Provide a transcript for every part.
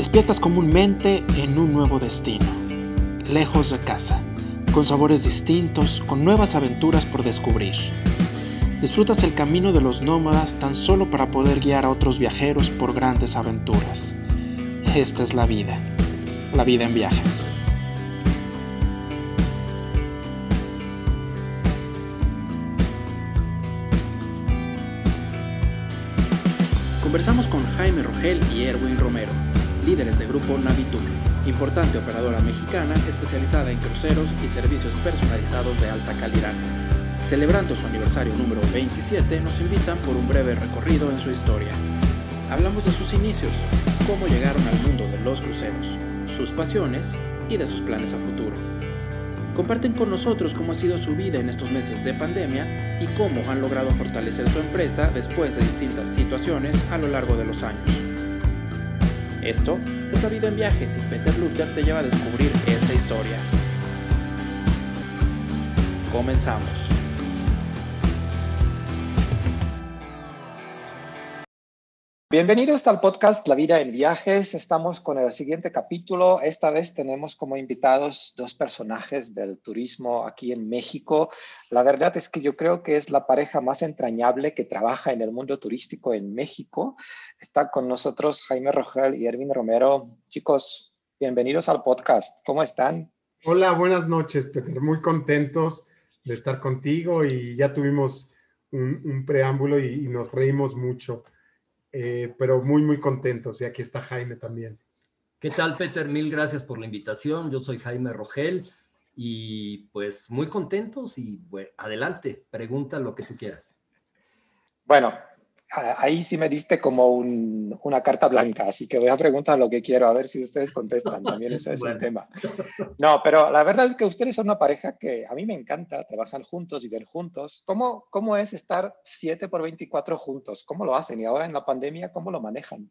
Despiertas comúnmente en un nuevo destino, lejos de casa, con sabores distintos, con nuevas aventuras por descubrir. Disfrutas el camino de los nómadas tan solo para poder guiar a otros viajeros por grandes aventuras. Esta es la vida, la vida en viajes. Conversamos con Jaime Rogel y Erwin Romero, líderes del grupo Navitur, importante operadora mexicana especializada en cruceros y servicios personalizados de alta calidad. Celebrando su aniversario número 27, nos invitan por un breve recorrido en su historia. Hablamos de sus inicios, cómo llegaron al mundo de los cruceros, sus pasiones y de sus planes a futuro. Comparten con nosotros cómo ha sido su vida en estos meses de pandemia y cómo han logrado fortalecer su empresa después de distintas situaciones a lo largo de los años. Esto es La Vida en Viajes y Peter Luther te lleva a descubrir esta historia. Comenzamos. Bienvenidos al podcast La vida en viajes. Estamos con el siguiente capítulo. Esta vez tenemos como invitados dos personajes del turismo aquí en México. La verdad es que yo creo que es la pareja más entrañable que trabaja en el mundo turístico en México. Está con nosotros Jaime Rogel y Erwin Romero. Chicos, bienvenidos al podcast. ¿Cómo están? Hola, buenas noches, Peter. Muy contentos de estar contigo y ya tuvimos un, un preámbulo y, y nos reímos mucho. Eh, pero muy, muy contentos. Y aquí está Jaime también. ¿Qué tal, Peter? Mil gracias por la invitación. Yo soy Jaime Rogel y pues muy contentos y bueno, adelante, pregunta lo que tú quieras. Bueno, ahí sí me diste como un, una carta blanca, así que voy a preguntar lo que quiero, a ver si ustedes contestan, también eso es bueno. un tema. No, pero la verdad es que ustedes son una pareja que a mí me encanta, trabajan juntos, viven juntos. ¿Cómo, cómo es estar 7 por 24 juntos? ¿Cómo lo hacen? Y ahora en la pandemia, ¿cómo lo manejan?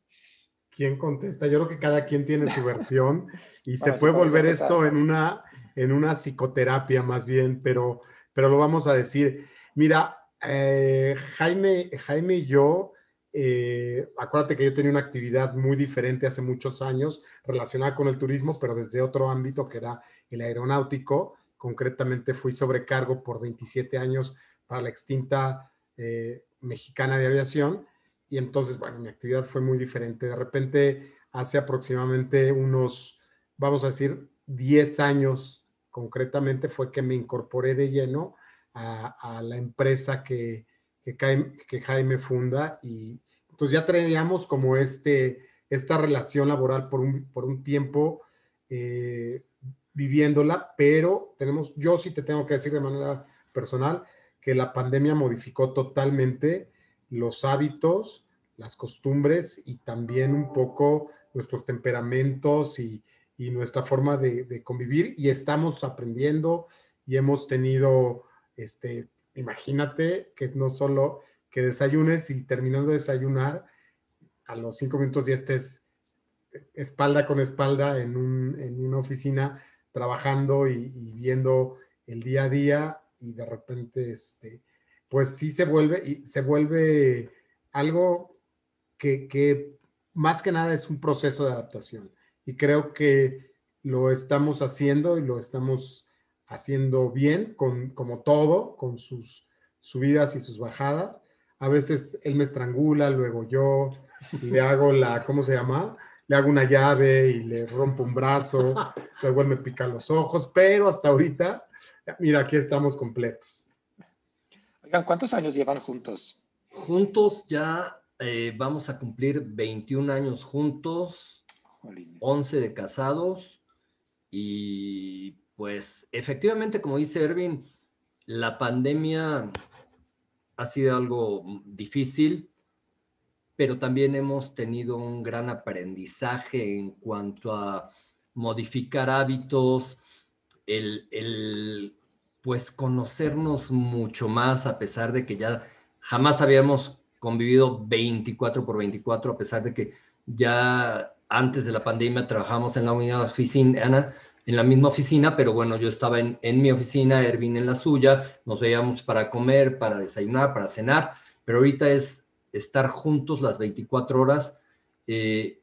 ¿Quién contesta? Yo creo que cada quien tiene su versión y bueno, se puede volver esto en una, en una psicoterapia más bien, pero, pero lo vamos a decir. Mira, eh, Jaime, Jaime y yo, eh, acuérdate que yo tenía una actividad muy diferente hace muchos años relacionada con el turismo, pero desde otro ámbito que era el aeronáutico. Concretamente fui sobrecargo por 27 años para la extinta eh, mexicana de aviación y entonces, bueno, mi actividad fue muy diferente. De repente, hace aproximadamente unos, vamos a decir, 10 años concretamente fue que me incorporé de lleno a, la empresa que, que, Jaime funda y entonces ya traíamos como este, esta relación laboral por un, por un tiempo eh, viviéndola, pero tenemos, yo sí te tengo que decir de manera personal que la pandemia modificó totalmente los hábitos, las costumbres y también un poco nuestros temperamentos y, y nuestra forma de, convivir y estamos aprendiendo y hemos tenido este, imagínate que no solo que desayunes y terminando de desayunar, a los cinco minutos ya estés espalda con espalda en, un, en una oficina trabajando y, y, viendo el día a día y de repente, este, pues sí se vuelve, y se vuelve algo que, que más que nada es un proceso de adaptación. Y creo que lo estamos haciendo y lo estamos haciendo bien, con, como todo, con sus subidas y sus bajadas. A veces él me estrangula, luego yo le hago la, ¿cómo se llama? Le hago una llave y le rompo un brazo, luego él me pica los ojos, pero hasta ahorita, mira, aquí estamos completos. Oigan, ¿cuántos años llevan juntos? Juntos ya eh, vamos a cumplir 21 años juntos, Jolines. 11 de casados y pues efectivamente, como dice Erwin, la pandemia ha sido algo difícil, pero también hemos tenido un gran aprendizaje en cuanto a modificar hábitos, el, el pues conocernos mucho más a pesar de que ya jamás habíamos convivido 24 por 24, a pesar de que ya antes de la pandemia trabajamos en la unidad oficina, en la misma oficina, pero bueno, yo estaba en, en, mi oficina, Ervin en la suya, nos veíamos para comer, para desayunar, para cenar, pero ahorita es estar juntos las 24 horas. Eh,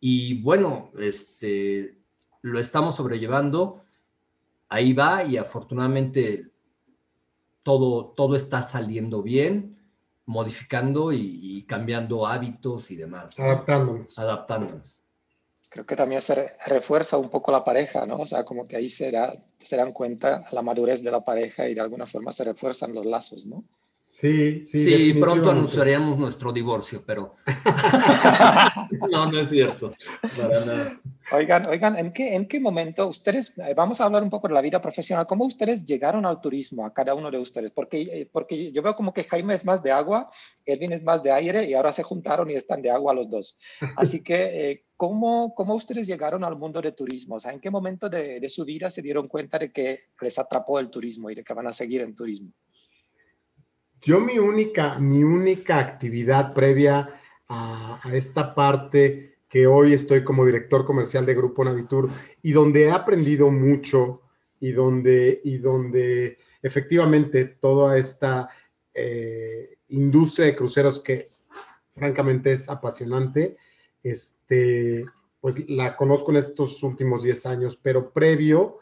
y bueno, este, lo estamos sobrellevando, ahí va y afortunadamente todo, todo está saliendo bien, modificando y, cambiando hábitos y demás. Adaptándonos. Adaptándonos. Creo que también se refuerza un poco la pareja, ¿no? O sea, como que ahí se, se dan cuenta la madurez de la pareja y de alguna forma se refuerzan los lazos, ¿no? Sí, sí. Sí, pronto anunciaríamos nuestro divorcio, pero. no, no es cierto. Para nada. Oigan, oigan, ¿en qué, ¿en qué momento ustedes, eh, vamos a hablar un poco de la vida profesional, cómo ustedes llegaron al turismo, a cada uno de ustedes? Porque, eh, porque yo veo como que Jaime es más de agua, Edwin es más de aire y ahora se juntaron y están de agua los dos. Así que, eh, ¿cómo, ¿cómo ustedes llegaron al mundo del turismo? O sea, ¿en qué momento de, de su vida se dieron cuenta de que les atrapó el turismo y de que van a seguir en turismo? Yo mi única, mi única actividad previa a, esta parte que hoy estoy como director comercial de Grupo Navitur y donde he aprendido mucho y donde, y donde efectivamente toda esta eh, industria de cruceros que francamente es apasionante, este, pues la conozco en estos últimos 10 años, pero previo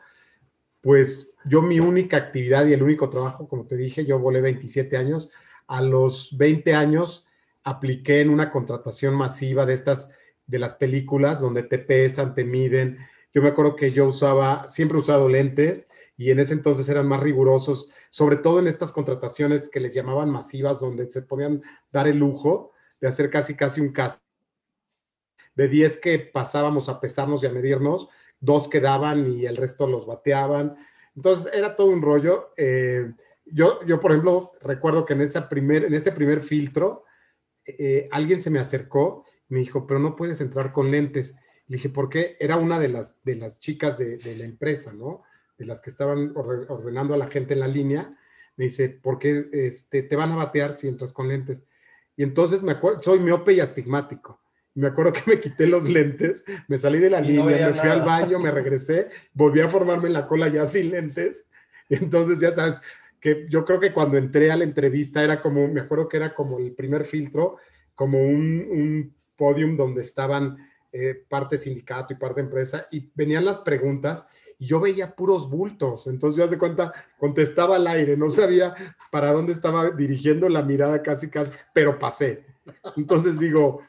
pues yo mi única actividad y el único trabajo, como te dije, yo volé 27 años, a los 20 años apliqué en una contratación masiva de estas, de las películas, donde te pesan, te miden. Yo me acuerdo que yo usaba, siempre he usado lentes y en ese entonces eran más rigurosos, sobre todo en estas contrataciones que les llamaban masivas, donde se podían dar el lujo de hacer casi, casi un cast. De 10 que pasábamos a pesarnos y a medirnos, dos quedaban y el resto los bateaban. Entonces era todo un rollo. Eh, yo, yo, por ejemplo, recuerdo que en, esa primer, en ese primer filtro, eh, alguien se me acercó y me dijo, pero no puedes entrar con lentes. Le dije, ¿por qué? Era una de las, de las chicas de, la empresa, ¿no? De las que estaban ordenando a la gente en la línea. Me dice, ¿por qué este, te van a batear si entras con lentes? Y entonces me acuerdo, soy miope y astigmático me acuerdo que me quité los lentes, me salí de la línea, me fui al baño, me regresé, volví a formarme en la cola ya sin lentes. Entonces, ya sabes, que yo creo que cuando entré a la entrevista era como, me acuerdo que era como el primer filtro, como un, un podium donde estaban eh, parte sindicato y parte empresa, y venían las preguntas y yo veía puros bultos. Entonces yo hace cuenta, contestaba al aire, no sabía para dónde estaba dirigiendo la mirada casi, casi, pero pasé. Entonces digo,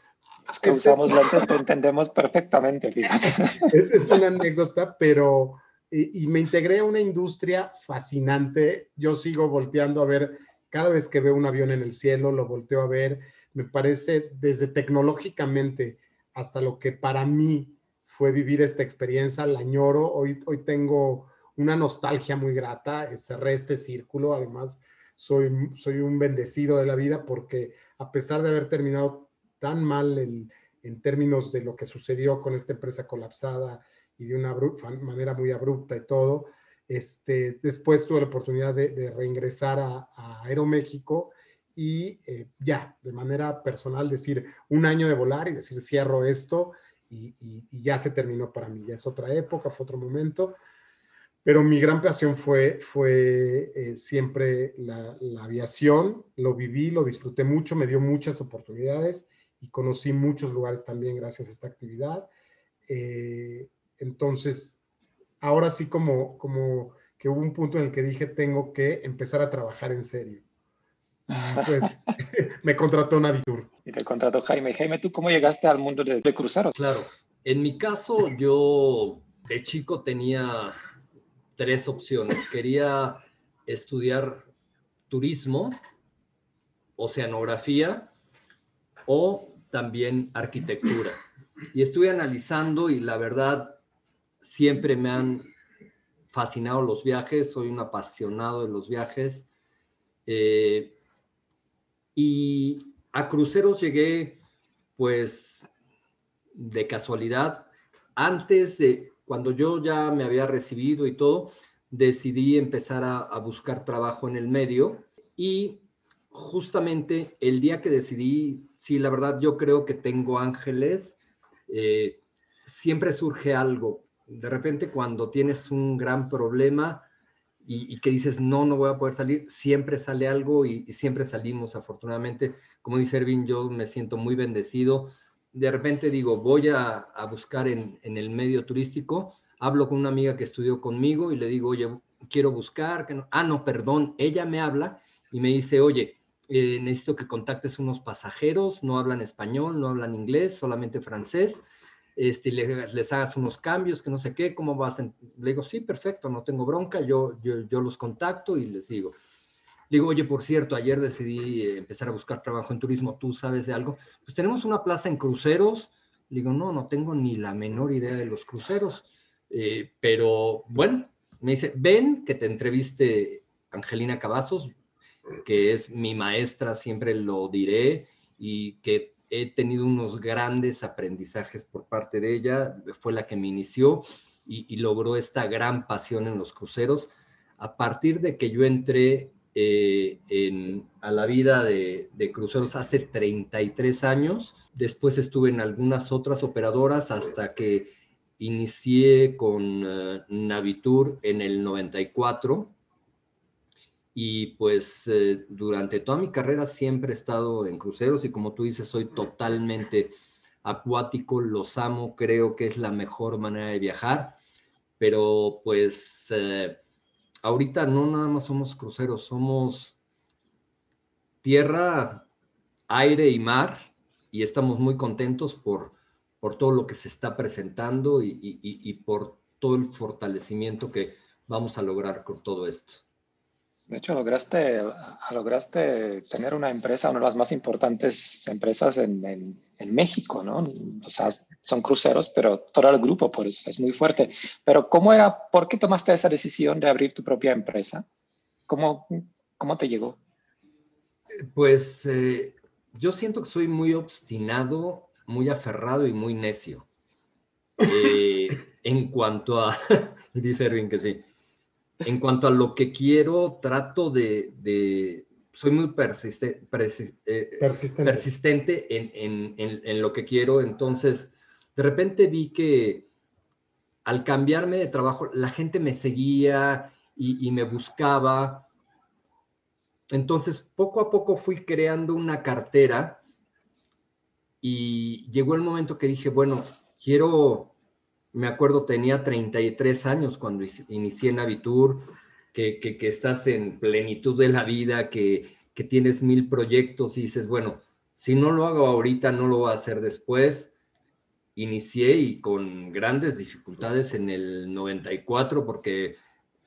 los que usamos lentes te entendemos perfectamente, fíjate. Es una anécdota, pero... Y, me integré a una industria fascinante. Yo sigo volteando a ver, cada vez que veo un avión en el cielo, lo volteo a ver. Me parece desde tecnológicamente hasta lo que para mí fue vivir esta experiencia, la añoro. Hoy, hoy tengo una nostalgia muy grata, cerré este círculo, además soy, soy un bendecido de la vida porque a pesar de haber terminado tan mal en términos de lo que sucedió con esta empresa colapsada y de una manera muy abrupta y todo. Este, después tuve la oportunidad de, reingresar a, Aeroméxico y eh, ya, de manera personal, decir un año de volar y decir cierro esto y, ya se terminó para mí. Ya es otra época, fue otro momento. Pero mi gran pasión fue, fue eh, siempre la, la aviación. Lo viví, lo disfruté mucho, me dio muchas oportunidades y conocí muchos lugares también gracias a esta actividad. Eh, entonces, ahora sí como, como que hubo un punto en el que dije, tengo que empezar a trabajar en serio. pues me contrató Navitur. Y te contrató Jaime. Jaime, ¿tú cómo llegaste al mundo de, de cruceros? Claro, en mi caso yo de chico tenía tres opciones. Quería estudiar turismo, oceanografía o también arquitectura. Y estuve analizando y la verdad siempre me han fascinado los viajes, soy un apasionado de los viajes. Eh, y a cruceros llegué pues de casualidad. Antes de, cuando yo ya me había recibido y todo, decidí empezar a, a buscar trabajo en el medio y justamente el día que decidí sí, la verdad yo creo que tengo ángeles. Eh, siempre surge algo. De repente cuando tienes un gran problema y, que dices, no, no voy a poder salir, siempre sale algo y, siempre salimos, afortunadamente. Como dice Ervin, yo me siento muy bendecido de repente digo, voy a, buscar en, el medio turístico, hablo con una amiga que estudió conmigo y le digo, oye, quiero buscar, que no, ah, no, perdón, ella me habla y me dice, oye, eh, necesito que contactes unos pasajeros, no hablan español, no hablan inglés, solamente francés, este, les, les hagas unos cambios, que no sé qué, ¿cómo vas? Le digo, sí, perfecto, no tengo bronca, yo, yo, yo los contacto y les digo. Le digo, oye, por cierto, ayer decidí eh, empezar a buscar trabajo en turismo, ¿tú sabes de algo? Pues tenemos una plaza en cruceros. Le digo, no, no tengo ni la menor idea de los cruceros. Eh, pero bueno, me dice, ven que te entreviste Angelina Cavazos, que es mi maestra, siempre lo diré, y que he tenido unos grandes aprendizajes por parte de ella. Fue la que me inició y, logró esta gran pasión en los cruceros. A partir de que yo entré eh, en, a la vida de, cruceros hace 33 años. Después estuve en algunas otras operadoras hasta que inicié con eh, Navitur en el 94. Y pues eh, durante toda mi carrera siempre he estado en cruceros y como tú dices, soy totalmente acuático, los amo, creo que es la mejor manera de viajar, pero pues ahorita no nada más somos cruceros, somos tierra, aire y mar y estamos muy contentos por, por todo lo que se está presentando y, por todo el fortalecimiento que vamos a lograr con todo esto. De hecho, lograste, lograste tener una empresa, una de las más importantes empresas en, México, ¿no? O sea, son cruceros, pero todo el grupo pues, es muy fuerte. Pero ¿cómo era, por qué tomaste esa decisión de abrir tu propia empresa? ¿Cómo, cómo te llegó? Pues eh, yo siento que soy muy obstinado, muy aferrado y muy necio. Eh, en cuanto a, dice Erwin que sí, en cuanto a lo que quiero, trato de, soy muy persiste, eh, persistente, en, lo que quiero. Entonces, de repente vi que al cambiarme de trabajo, la gente me seguía y, me buscaba. Entonces, poco a poco fui creando una cartera y llegó el momento que dije, bueno, quiero, me acuerdo, tenía 33 años cuando inicié Navitur que, estás en plenitud de la vida, que, tienes mil proyectos y dices, bueno, si no lo hago ahorita, no lo voy a hacer después. Inicié y con grandes dificultades en el 94 porque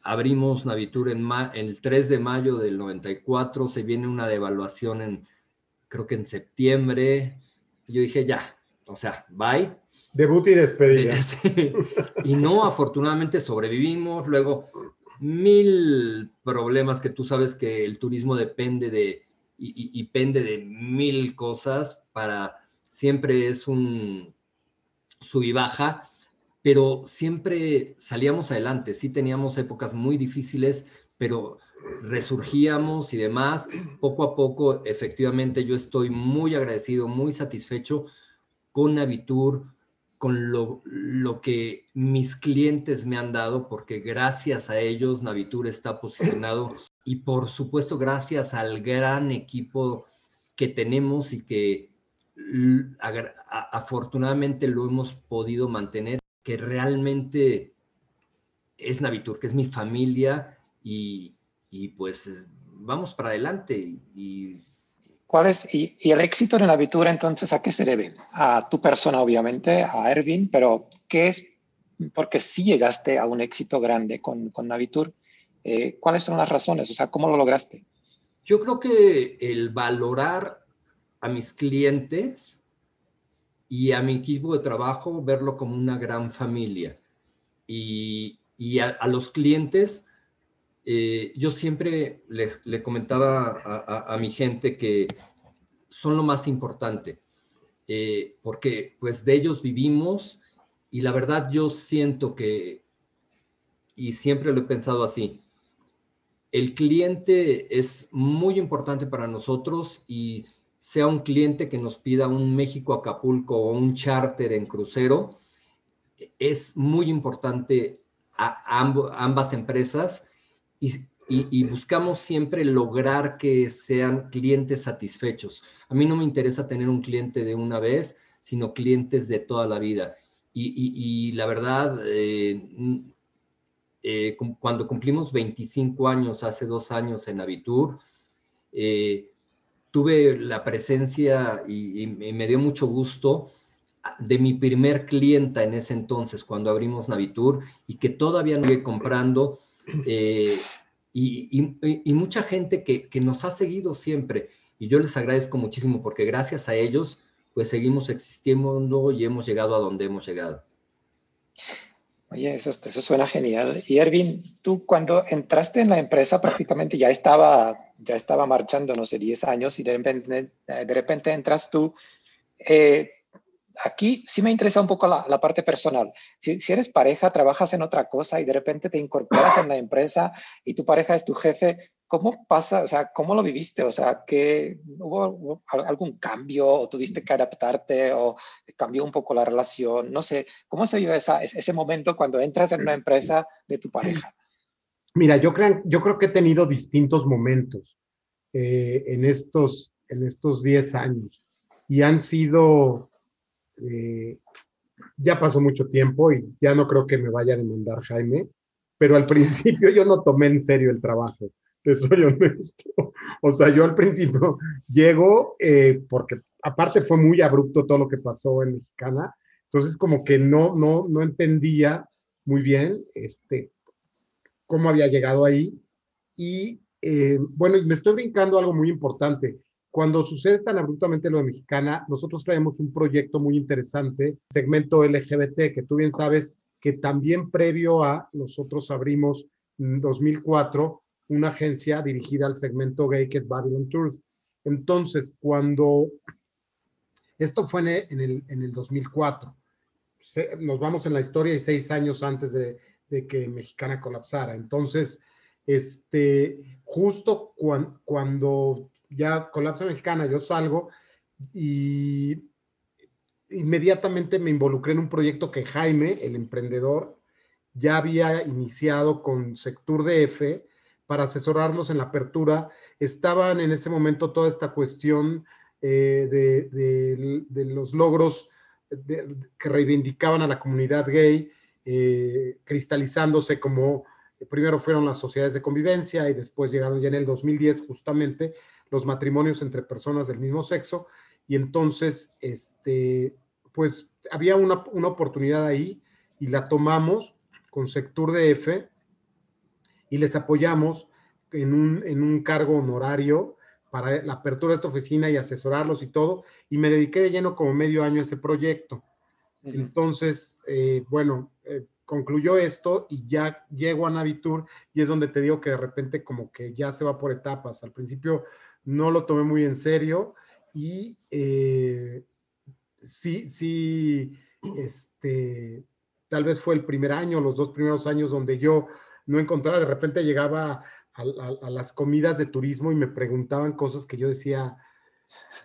abrimos Navitur en el 3 de mayo del 94, se viene una devaluación en, creo que en septiembre. yo dije, ya, o sea, bye. Debut y despedida. Y no, afortunadamente sobrevivimos. Luego mil problemas que tú sabes que el turismo depende de y, pende de mil cosas para siempre es un sub y baja, pero siempre salíamos adelante. Sí teníamos épocas muy difíciles, pero resurgíamos y demás. Poco a poco, efectivamente, yo estoy muy agradecido, muy satisfecho con Navitur, con lo, que mis clientes me han dado, porque gracias a ellos Navitur está posicionado y por supuesto gracias al gran equipo que tenemos y que afortunadamente lo hemos podido mantener, que realmente es Navitur, que es mi familia y, pues vamos para adelante y ¿Cuál es, y, el éxito en la aventura entonces a qué se debe? A tu persona, obviamente, a Erwin, pero ¿qué es? Porque si llegaste a un éxito grande con, con Navitur, eh, ¿cuáles son las razones? O sea, ¿cómo lo lograste? Yo creo que el valorar a mis clientes y a mi equipo de trabajo, verlo como una gran familia. Y, y a, los clientes, eh, yo siempre le, comentaba a, mi gente que son lo más importante, eh, porque pues de ellos vivimos y la verdad yo siento que, y siempre lo he pensado así, el cliente es muy importante para nosotros y sea un cliente que nos pida un México Acapulco o un charter en crucero, es muy importante a ambas empresas y, buscamos siempre lograr que sean clientes satisfechos. A mí no me interesa tener un cliente de una vez, sino clientes de toda la vida. Y, la verdad, eh, eh, cuando cumplimos 25 años, hace dos años en Avitur, eh, tuve la presencia y, me dio mucho gusto de mi primer clienta en ese entonces, cuando abrimos Navitur, y que todavía no iba comprando, y, mucha gente que, que, nos ha seguido siempre. Y yo les agradezco muchísimo porque gracias a ellos, pues seguimos existiendo y hemos llegado a donde hemos llegado. Oye, eso, eso suena genial. Y Ervin, tú cuando entraste en la empresa prácticamente ya estaba, ya estaba marchando, no sé, 10 años y de repente, de repente entras tú. Eh, aquí sí me interesa un poco la, la parte personal. Si, si, eres pareja, trabajas en otra cosa y de repente te incorporas en la empresa y tu pareja es tu jefe, ¿Cómo pasa, o sea, cómo lo viviste? O sea, que hubo, algún cambio o tuviste que adaptarte o cambió un poco la relación? No sé, ¿cómo se vive esa, ese momento cuando entras en una empresa de tu pareja? Mira, yo creo, yo creo que he tenido distintos momentos eh, en estos en estos 10 años y han sido, eh, ya pasó mucho tiempo y ya no creo que me vaya a demandar Jaime, pero al principio yo no tomé en serio el trabajo soy honesto. O sea, yo al principio llego, eh, porque aparte fue muy abrupto todo lo que pasó en Mexicana, entonces como que no, no, no entendía muy bien este, cómo había llegado ahí. Y eh, bueno, me estoy brincando algo muy importante. Cuando sucede tan abruptamente lo de Mexicana, nosotros traemos un proyecto muy interesante, segmento LGBT, que tú bien sabes que también previo a nosotros abrimos en 2004 una agencia dirigida al segmento gay que es Babylon Tours. Entonces, cuando esto fue en el, en el 2004, nos vamos en la historia y seis años antes de, que Mexicana colapsara. Entonces, este, justo cuando ya colapsa Mexicana, yo salgo y inmediatamente me involucré en un proyecto que Jaime, el emprendedor, ya había iniciado con Sector DF para asesorarlos en la apertura. Estaban en ese momento toda esta cuestión eh, de, los logros que reivindicaban a la comunidad gay, eh, cristalizándose como primero fueron las sociedades de convivencia y después llegaron ya en el 2010 justamente los matrimonios entre personas del mismo sexo. Y entonces, este, pues había una, una oportunidad ahí y la tomamos con Sector DF y les apoyamos en un, en un cargo honorario para la apertura de esta oficina y asesorarlos y todo, y me dediqué de lleno como medio año a ese proyecto. Entonces, eh, bueno, eh, concluyó esto y ya llego a Navitur y es donde te digo que de repente como que ya se va por etapas. Al principio no lo tomé muy en serio y eh, sí, sí, este, tal vez fue el primer año, los dos primeros años donde yo no encontraba, de repente llegaba a, las comidas de turismo y me preguntaban cosas que yo decía,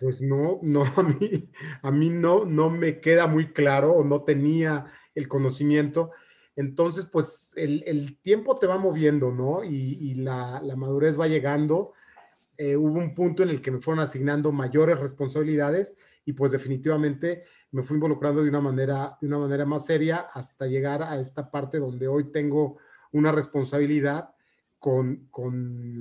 pues no, no, a mí, a mí no, no me queda muy claro o no tenía el conocimiento. Entonces, pues el, tiempo te va moviendo, ¿no? Y, la, madurez va llegando. Eh, hubo un punto en el que me fueron asignando mayores responsabilidades y pues definitivamente me fui involucrando de una manera, de una manera más seria hasta llegar a esta parte donde hoy tengo una responsabilidad con,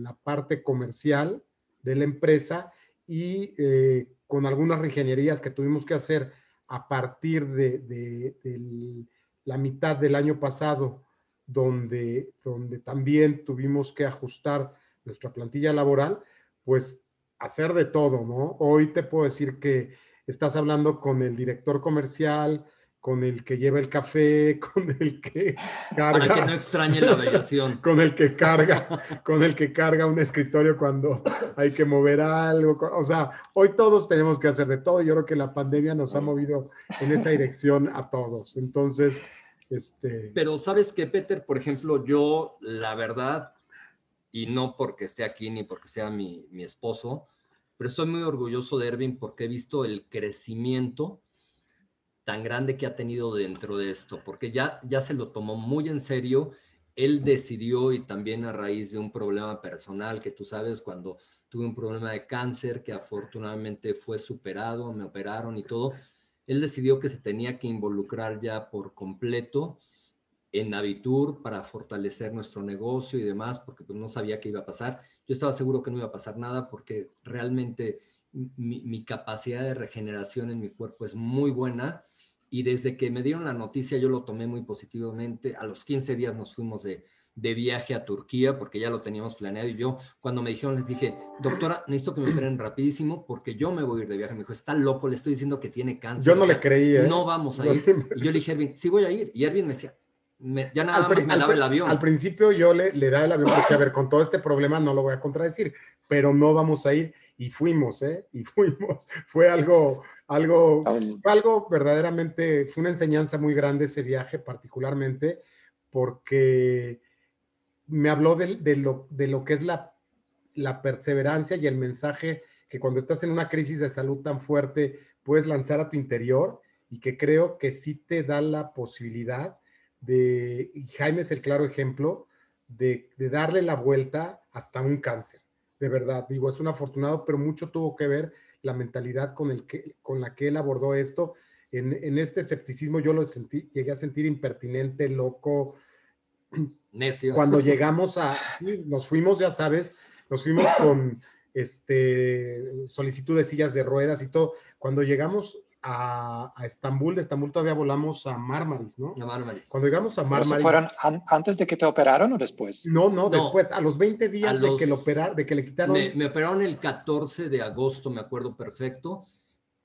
la parte comercial de la empresa y eh, con algunas reingenierías que tuvimos que hacer a partir de, la mitad del año pasado, donde, donde también tuvimos que ajustar nuestra plantilla laboral, pues hacer de todo, ¿no? Hoy te puedo decir que estás hablando con el director comercial, con el que lleva el café, con el que carga. Para que no extrañe la aviación. con el que carga, con el que carga un escritorio cuando hay que mover algo. O sea, hoy todos tenemos que hacer de todo. Yo creo que la pandemia nos ha movido en esa dirección a todos. Entonces, este. Pero sabes que, Peter, por ejemplo, yo, la verdad, y no porque esté aquí ni porque sea mi, mi esposo, pero estoy muy orgulloso de Erwin porque he visto el crecimiento tan grande que ha tenido dentro de esto, porque ya, ya se lo tomó muy en serio. Él decidió y también a raíz de un problema personal que tú sabes, cuando tuve un problema de cáncer que afortunadamente fue superado, me operaron y todo, él decidió que se tenía que involucrar ya por completo en Navitur para fortalecer nuestro negocio y demás, porque pues no sabía qué iba a pasar. Yo estaba seguro que no iba a pasar nada porque realmente mi, capacidad de regeneración en mi cuerpo es muy buena y desde que me dieron la noticia yo lo tomé muy positivamente. A los 15 días nos fuimos de, de viaje a Turquía porque ya lo teníamos planeado y yo cuando me dijeron les dije, doctora, necesito que me operen rapidísimo porque yo me voy a ir de viaje. Me dijo, está loco, le estoy diciendo que tiene cáncer. Yo no le creía. ¿eh? No vamos a ir. Y yo le dije, Erwin, sí voy a ir. Y Erwin me decía, ya nada más me daba el avión. Al principio yo le, le daba el avión porque, a ver, con todo este problema no lo voy a contradecir, pero no vamos a ir y fuimos, ¿eh? Y fuimos. Fue algo, algo, algo verdaderamente, fue una enseñanza muy grande ese viaje particularmente porque me habló de, de, lo, de lo que es la, la perseverancia y el mensaje que cuando estás en una crisis de salud tan fuerte puedes lanzar a tu interior y que creo que sí te da la posibilidad de, y Jaime es el claro ejemplo, de, de, darle la vuelta hasta un cáncer. De verdad, digo, es un afortunado, pero mucho tuvo que ver la mentalidad con, el que, con la que él abordó esto. En, en este escepticismo yo lo sentí, llegué a sentir impertinente, loco, Necio. Cuando llegamos a, sí, nos fuimos, ya sabes, nos fuimos con este solicitud de sillas de ruedas y todo. Cuando llegamos a, Estambul, de Estambul todavía volamos a Marmaris, ¿no? A Marmaris. Cuando llegamos a Marmaris. fueron antes de que te operaron o después? No, no, después, a los 20 días de que lo operaron, de que le quitaron. Me, me, operaron el 14 de agosto, me acuerdo perfecto,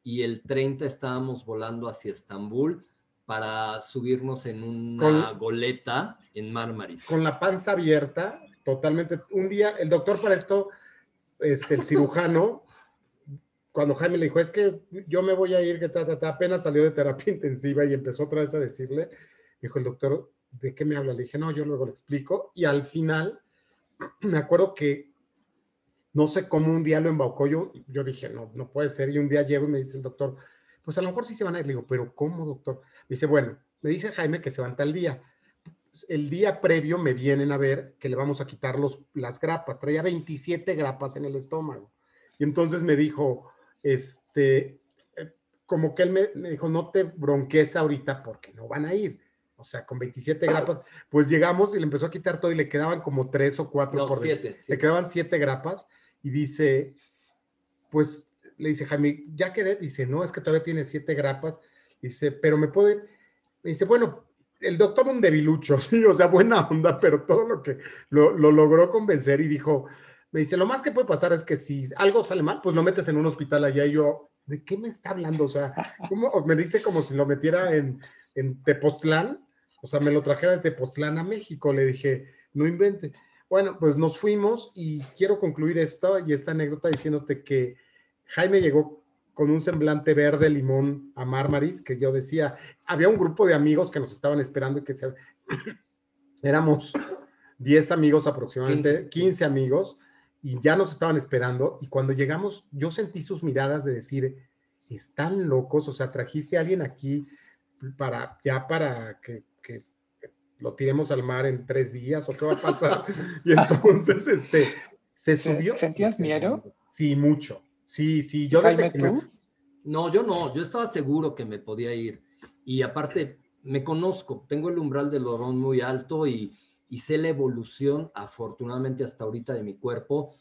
y el 30 estábamos volando hacia Estambul para subirnos en una goleta en Marmaris. Con la panza abierta, totalmente. Un día, el doctor para esto, este, el cirujano, cuando Jaime le dijo, es que yo me voy a ir, que ta, ta, apenas salió de terapia intensiva y empezó otra vez a decirle, dijo el doctor, ¿de qué me habla? Le dije, no, yo luego le explico. Y al final, me acuerdo que no sé cómo un día lo embaucó yo, yo dije, no, no puede ser. Y un día llego y me dice el doctor, pues a lo mejor sí se van a ir. Le digo, pero ¿cómo, doctor? Me dice, bueno, me dice Jaime que se van tal día. El día previo me vienen a ver que le vamos a quitar los, las grapas. Traía 27 grapas en el estómago. Y entonces me dijo, este, eh, como que él me, dijo, no te bronques ahorita porque no van a ir. O sea, con 27 grapas, pues llegamos y le empezó a quitar todo y le quedaban como tres o cuatro no, por siete, Le quedaban siete grapas y dice, pues le dice Jaime, ya quedé, dice, no, es que todavía tiene siete grapas, dice, pero me puede, dice, bueno, el doctor un debilucho, sí, o sea, buena onda, pero todo lo que lo, logró convencer y dijo, me dice, lo más que puede pasar es que si algo sale mal, pues lo metes en un hospital allá y yo, ¿de qué me está hablando? O sea, ¿cómo? me dice como si lo metiera en, en Tepoztlán, o sea, me lo trajera de Tepoztlán a México, le dije, no invente. Bueno, pues nos fuimos y quiero concluir esto y esta anécdota diciéndote que Jaime llegó con un semblante verde limón a Marmaris, que yo decía, había un grupo de amigos que nos estaban esperando y que se... éramos 10 amigos aproximadamente, 15. amigos, y ya nos estaban esperando. Y cuando llegamos, yo sentí sus miradas de decir, están locos, o sea, trajiste a alguien aquí para, ya para que, que lo tiremos al mar en tres días o qué va a pasar. y entonces, este, se subió. ¿Sentías miedo? Sí, mucho Sí, sí, yo desde que No, yo no, yo estaba seguro que me podía ir. Y aparte, me conozco, tengo el umbral del orón muy alto y, y sé la evolución, afortunadamente hasta ahorita, de mi cuerpo.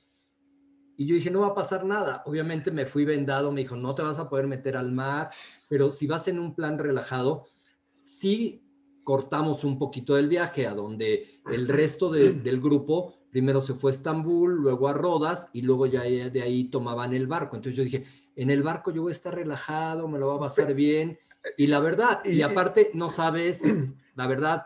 Y yo dije, no va a pasar nada. Obviamente me fui vendado, me dijo, no te vas a poder meter al mar, pero si vas en un plan relajado, sí cortamos un poquito del viaje a donde el resto del grupo primero se fue a Estambul, luego a Rodas y luego ya de ahí tomaban el barco. Entonces yo dije, en el barco yo voy a estar relajado, me lo va a pasar bien. Y la verdad, y aparte, no sabes, la verdad,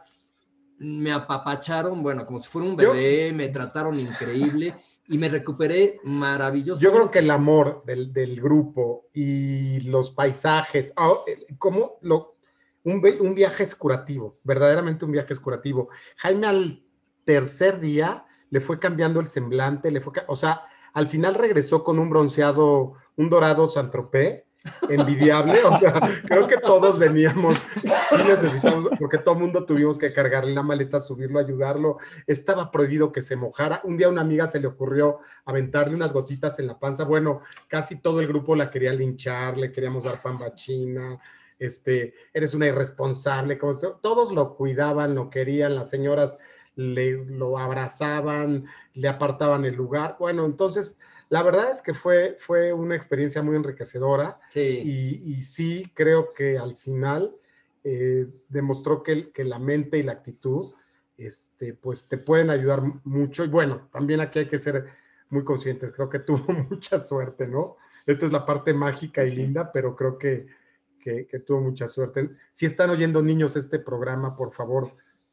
me apapacharon, bueno, como si fuera un bebé, me trataron increíble y me recuperé maravilloso. Yo creo que el amor del, del grupo y los paisajes, ah, como lo, un, un, viaje es curativo, verdaderamente un viaje es curativo. Jaime al tercer día le fue cambiando el semblante, le fue, o sea, al final regresó con un bronceado, un dorado Santropé, envidiable, o sea, creo que todos veníamos, sí necesitamos, porque todo mundo tuvimos que cargarle la maleta, subirlo, ayudarlo, estaba prohibido que se mojara, un día a una amiga se le ocurrió aventarle unas gotitas en la panza, bueno, casi todo el grupo la quería linchar, le queríamos dar pambachina, este, eres una irresponsable, todos lo cuidaban, lo querían, las señoras le, lo abrazaban, le apartaban el lugar. Bueno, entonces, la verdad es que fue, fue una experiencia muy enriquecedora Y, sí creo que al final eh, demostró que, que, la mente y la actitud, este, pues te pueden ayudar mucho. Y bueno, también aquí hay que ser muy conscientes. Creo que tuvo mucha suerte, ¿no? Esta es la parte mágica y linda, pero creo que, que, tuvo mucha suerte. Si están oyendo niños este programa, por favor,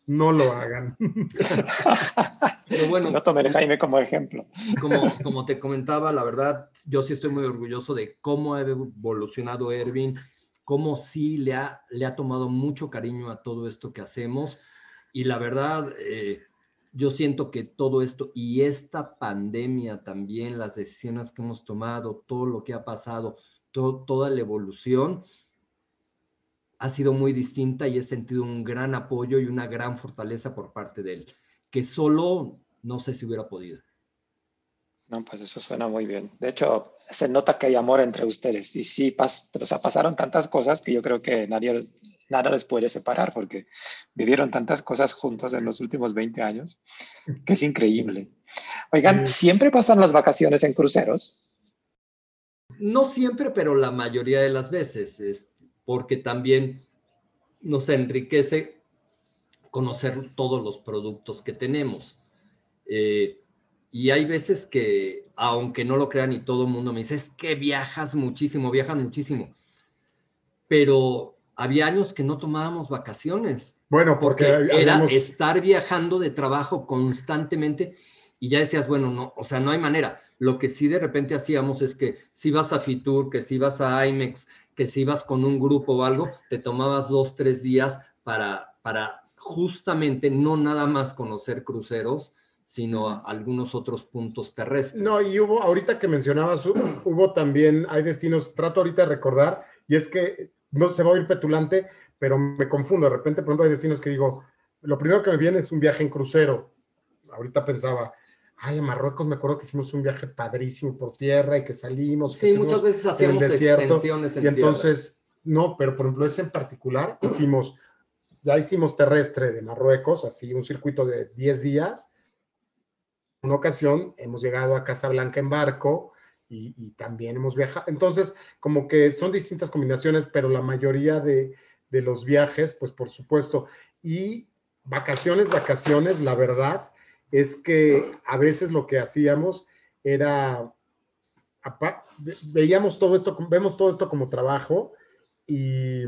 no lo hagan. Pero bueno, no tomen Jaime como ejemplo. Como, como te comentaba, la verdad, yo sí estoy muy orgulloso de cómo ha evolucionado Ervin, cómo sí le ha, le ha tomado mucho cariño a todo esto que hacemos. Y la verdad, eh, yo siento que todo esto y esta pandemia también, las decisiones que hemos tomado, todo lo que ha pasado, toda la evolución, ha sido muy distinta y he sentido un gran apoyo y una gran fortaleza por parte de él, que solo no sé si hubiera podido. No, pues eso suena muy bien. De hecho, se nota que hay amor entre ustedes y sí, pas, o sea, pasaron tantas cosas que yo creo que nadie, nada les puede separar porque vivieron tantas cosas juntos en los últimos 20 años que es increíble. Oigan, ¿siempre pasan las vacaciones en cruceros? No siempre, pero la mayoría de las veces. Es, porque también nos enriquece conocer todos los productos que tenemos. Eh, y hay veces que, aunque no lo crean y todo el mundo me dice, es que viajas muchísimo, viajan muchísimo. Pero había años que no tomábamos vacaciones. Bueno, porque, era estar viajando de trabajo constantemente y ya decías, bueno, no, o sea, no hay manera. Lo que sí de repente hacíamos es que si vas a Fitur, que si vas a IMEX, que si ibas con un grupo o algo, te tomabas dos, tres días para, para justamente no nada más conocer cruceros, sino algunos otros puntos terrestres. No, y hubo, ahorita que mencionabas, hubo también, hay destinos, trato ahorita de recordar, y es que no se va a oír petulante, pero me confundo. De repente, por ejemplo, hay destinos que digo, lo primero que me viene es un viaje en crucero. Ahorita pensaba, Ay, a Marruecos me acuerdo que hicimos un viaje padrísimo por tierra y que salimos. Sí, muchas veces hacíamos el desierto. En y entonces, no, pero por ejemplo, ese en particular hicimos, ya hicimos terrestre de Marruecos, así un circuito de 10 días. Una ocasión hemos llegado a Casablanca en barco y, y, también hemos viajado. Entonces, como que son distintas combinaciones, pero la mayoría de, de los viajes, pues por supuesto. Y vacaciones, vacaciones, la verdad es que a veces lo que hacíamos era, veíamos todo esto, vemos todo esto como trabajo y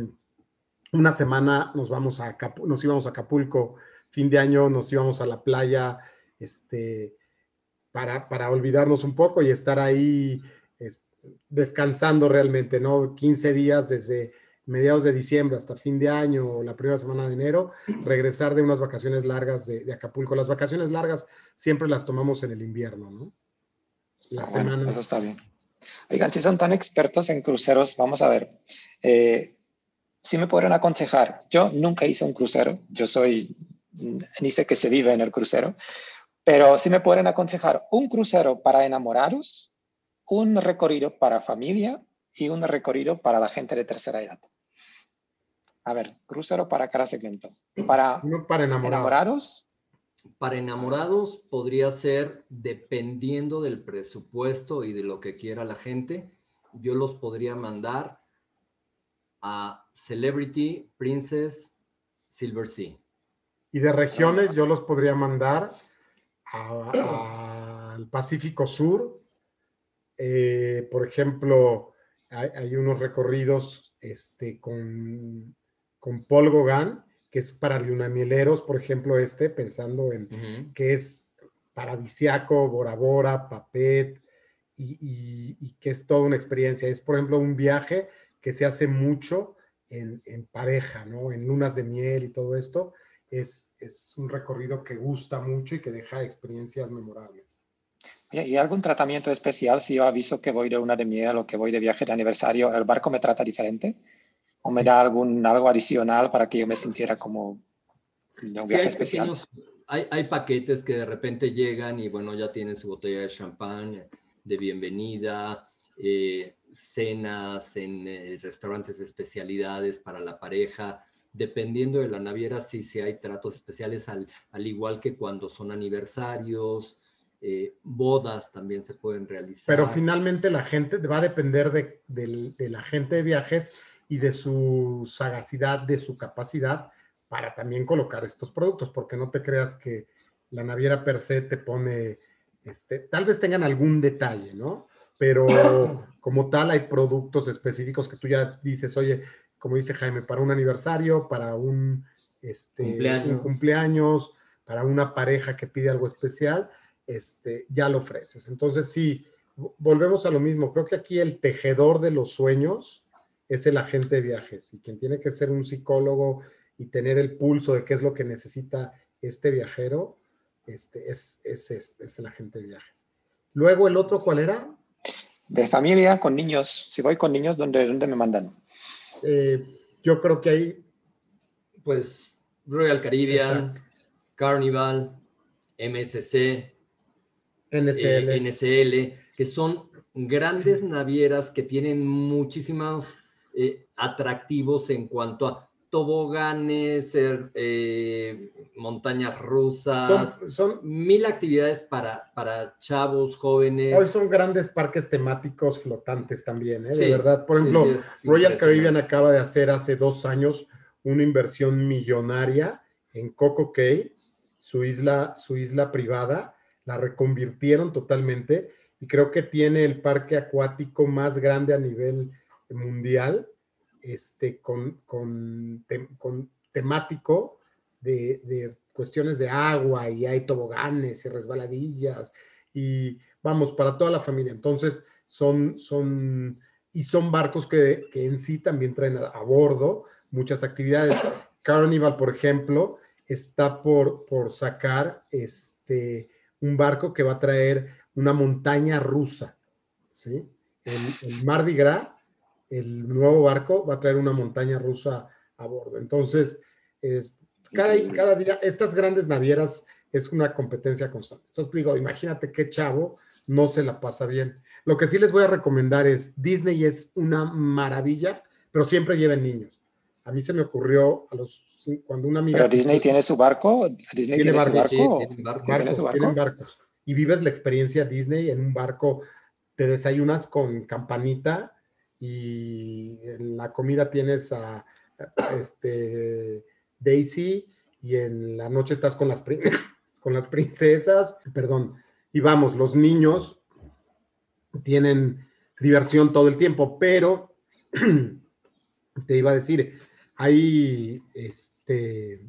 una semana nos vamos a nos íbamos a Acapulco, fin de año nos íbamos a la playa, este, para, para olvidarnos un poco y estar ahí descansando realmente, ¿no? 15 días desde mediados de diciembre hasta fin de año o la primera semana de enero, regresar de unas vacaciones largas de, Acapulco. Las vacaciones largas siempre las tomamos en el invierno, ¿no? Las semanas. Eso está bien. Oigan, si son tan expertos en cruceros, vamos a ver. Eh, si me pueden aconsejar, yo nunca hice un crucero, yo soy, ni sé que se vive en el crucero, pero si me pueden aconsejar un crucero para enamoraros, un recorrido para familia y un recorrido para la gente de tercera edad. A ver, crucero para cada segmento. Para, para enamorados. Para enamorados podría ser, dependiendo del presupuesto y de lo que quiera la gente, yo los podría mandar a Celebrity, Princess, Silver Sea. Y de regiones yo los podría mandar al Pacífico Sur. Eh, por ejemplo, hay, unos recorridos este, con con Paul Gauguin, que es para lunamieleros, por ejemplo, este, pensando en que es paradisiaco, Bora Bora, Papet, y, que es toda una experiencia. Es, por ejemplo, un viaje que se hace mucho en, pareja, ¿no? En lunas de miel y todo esto. Es, es, un recorrido que gusta mucho y que deja experiencias memorables. ¿Y algún tratamiento especial si yo aviso que voy de luna de miel o que voy de viaje de aniversario? ¿El barco me trata diferente? O me da algún, algo adicional para que yo me sintiera como un viaje especial. hay, hay, paquetes que de repente llegan y bueno, ya tienen su botella de champán de bienvenida. Eh, cenas en eh, restaurantes de especialidades para la pareja. Dependiendo de la naviera, sí, sí hay tratos especiales, al, al igual que cuando son aniversarios, eh, bodas también se pueden realizar. Pero finalmente la gente va a depender de, de, la gente de viajes y de su sagacidad, de su capacidad para también colocar estos productos, porque no te creas que la naviera per se te pone, este, tal vez tengan algún detalle, ¿no? Pero como tal hay productos específicos que tú ya dices, oye, como dice Jaime, para un aniversario, para un, este, un cumpleaños, para una pareja que pide algo especial, este, ya lo ofreces. Entonces, sí, volvemos a lo mismo. Creo que aquí el tejedor de los sueños es el agente de viajes y quien tiene que ser un psicólogo y tener el pulso de qué es lo que necesita este viajero, este, es, es, es, el agente de viajes. Luego, ¿el otro cuál era? De familia con niños. Si voy con niños, ¿dónde, dónde me mandan? Eh, yo creo que hay... Pues Royal Caribbean, Carnival, MSC, NSL. Eh, NSL, que son grandes navieras que tienen muchísimos eh, atractivos en cuanto a toboganes, eh, montañas rusas, son, mil actividades para, para chavos, jóvenes. Hoy son grandes parques temáticos flotantes también, de verdad. Por ejemplo, Royal Caribbean acaba de hacer hace dos años una inversión millonaria en Coco Cay, su isla, su isla privada, la reconvirtieron totalmente y creo que tiene el parque acuático más grande a nivel mundial, este, con, con, temático de, cuestiones de agua y hay toboganes y resbaladillas y vamos, para toda la familia. Entonces, son, son, y son barcos que, en sí también traen a, bordo muchas actividades. Carnival, por ejemplo, está por, por sacar este, un barco que va a traer una montaña rusa, ¿sí? El, Mardi Gras, el nuevo barco, va a traer una montaña rusa a bordo. Entonces, es, cada, cada día, estas grandes navieras es una competencia constante. Entonces, digo, imagínate qué chavo no se la pasa bien. Lo que sí les voy a recomendar es, Disney es una maravilla, pero siempre lleven niños. A mí se me ocurrió a los cuando una amiga... ¿Pero Disney tiene su barco? ¿Disney tiene, su barco? Tienen barcos, Y vives la experiencia Disney en un barco, te desayunas con campanita y en la comida tienes a este, Daisy y en la noche estás con las, con las princesas, perdón, y vamos, los niños tienen diversión todo el tiempo, pero te iba a decir, hay, este,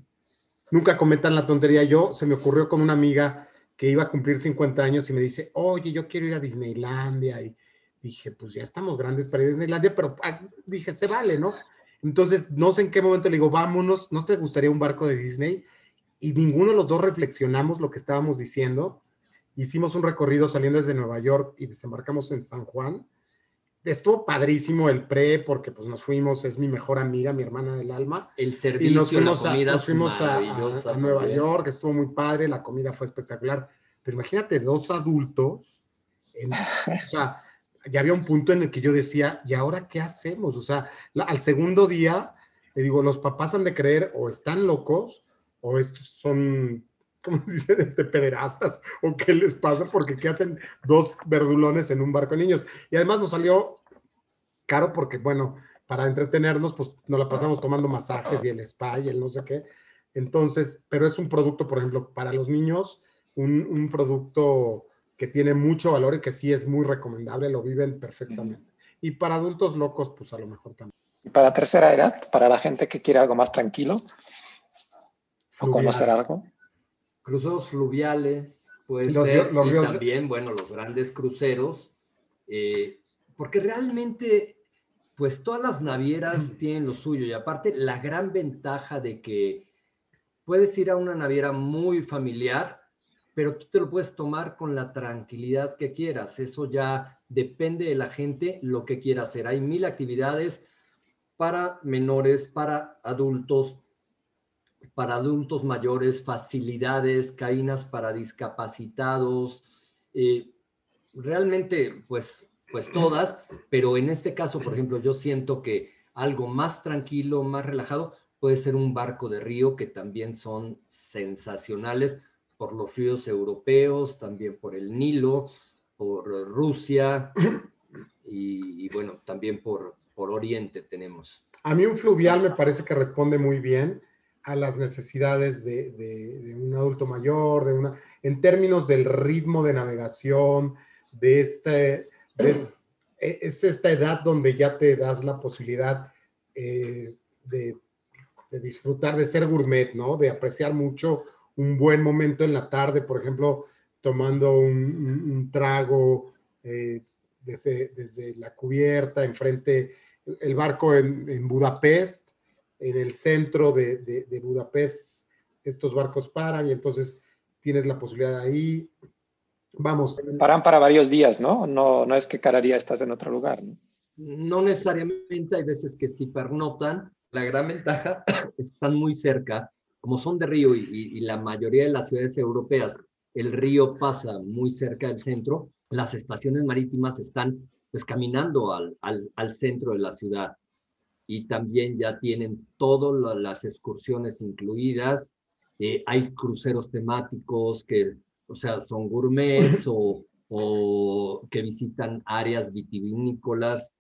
nunca cometan la tontería. Yo se me ocurrió con una amiga que iba a cumplir 50 años y me dice, oye, yo quiero ir a Disneylandia. Y dije, pues ya estamos grandes para ir a Disneylandia, pero ah, dije, se vale, ¿no? Entonces, no sé en qué momento le digo, vámonos, ¿no te gustaría un barco de Disney? Y ninguno de los dos reflexionamos lo que estábamos diciendo. Hicimos un recorrido saliendo desde Nueva York y desembarcamos en San Juan estuvo padrísimo el pre porque pues nos fuimos, es mi mejor amiga, mi hermana del alma. El servicio, y nos fuimos, a, nos fuimos a, Nueva York, estuvo muy padre, la comida fue espectacular. Pero imagínate dos adultos, o sea, ya había un punto en el que yo decía, ¿y ahora qué hacemos? O sea, al segundo día, le digo, los papás han de creer o están locos o estos son ¿cómo se dice? Este, pederastas o qué les pasa porque qué hacen dos verdulones en un barco de niños. Y además nos salió caro porque, bueno, para entretenernos, pues nos la pasamos tomando masajes y el spa y el no sé qué. Entonces, pero es un producto, por ejemplo, para los niños, un, un producto que tiene mucho valor y que sí es muy recomendable, lo viven perfectamente. Y para adultos locos, pues a lo mejor también. ¿Y para tercera edad, para la gente que quiere algo más tranquilo? ¿O conocer algo? cruceros fluviales, puede ser, y también, bueno, los grandes cruceros, eh, porque realmente, pues todas las navieras tienen lo suyo, y aparte la gran ventaja de que puedes ir a una naviera muy familiar, pero tú te lo puedes tomar con la tranquilidad que quieras, eso ya depende de la gente lo que quiera hacer. Hay mil actividades para menores, para adultos, para adultos mayores, facilidades, caínas para discapacitados. Eh, realmente, pues pues todas, pero en este caso, por ejemplo, yo siento que algo más tranquilo, más relajado, puede ser un barco de río que también son sensacionales por los ríos europeos, también por el Nilo, por Rusia y, bueno, también por, por Oriente tenemos. A mí un fluvial me parece que responde muy bien a las necesidades de, un adulto mayor, de una, en términos del ritmo de navegación, de este, es, esta edad donde ya te das la posibilidad eh, de, disfrutar, de ser gourmet, ¿no? De apreciar mucho un buen momento en la tarde, por ejemplo, tomando un, trago eh, desde, la cubierta, enfrente, el barco en, Budapest, en el centro de, Budapest, estos barcos paran y entonces tienes la posibilidad ahí. Vamos. Paran para varios días, ¿no? No, no es que cada día estás en otro lugar. ¿no? no necesariamente, hay veces que sí pernotan. La gran ventaja están muy cerca, como son de río y, la mayoría de las ciudades europeas, el río pasa muy cerca del centro, las estaciones marítimas están pues caminando al, al, centro de la ciudad y también ya tienen todas las excursiones incluidas. Eh, hay cruceros temáticos que, o sea, son gourmets o, o que visitan áreas vitivinícolas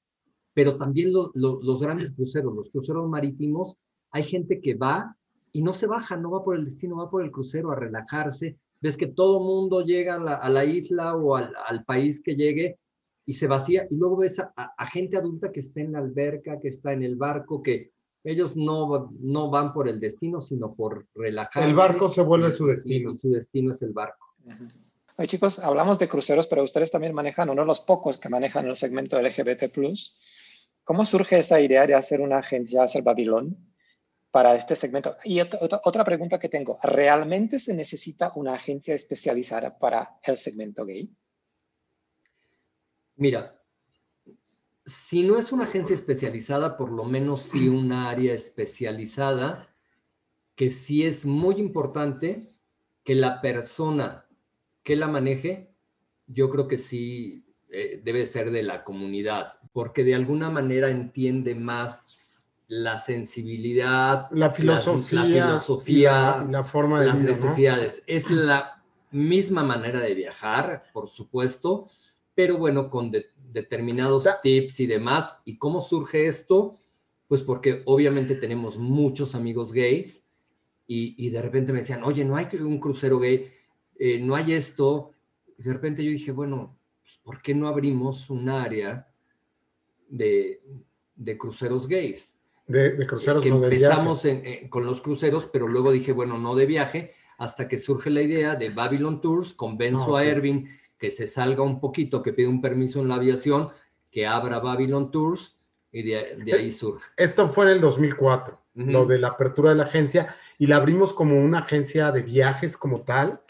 pero también los grandes cruceros, los cruceros marítimos, hay gente que va y no se baja, no va por el destino, va por el crucero a relajarse. Ves que todo mundo llega a la, isla o al, país que llegue y se vacía, y luego ves a, gente adulta que está en la alberca, que está en el barco, que ellos no, no van por el destino, sino por relajarse. El barco se vuelve su destino. Y su destino es el barco. Oye, chicos, hablamos de cruceros, pero ustedes también manejan, uno de los pocos que manejan el segmento LGBT+. ¿Cómo surge esa idea de hacer una agencia, hacer Babilón, para este segmento? Y otra, pregunta que tengo, ¿realmente se necesita una agencia especializada para el segmento gay? Mira, si no es una agencia especializada, por lo menos sí una área especializada, que sí es muy importante que la persona que la maneje, yo creo que sí eh, debe ser de la comunidad, porque de alguna manera entiende más la sensibilidad, la filosofía, la, filosofía, la, forma de las necesidades. Es la misma manera de viajar, por supuesto, pero bueno, con determinados tips y demás. ¿Y cómo surge esto? Pues porque obviamente tenemos muchos amigos gays y, de repente me decían, oye, no hay un crucero gay, eh, no hay esto. Y de repente yo dije, bueno, pues, ¿por qué no abrimos un área de, cruceros gays? De, cruceros que empezamos con los cruceros, pero luego dije, bueno, no de viaje, hasta que surge la idea de Babylon Tours, convenzo ah, a Ervin que se salga un poquito, que pide un permiso en la aviación, que abra Babylon Tours y de, ahí eh, surge. Esto fue en el 2004, lo de la apertura de la agencia, y la abrimos como una agencia de viajes como tal.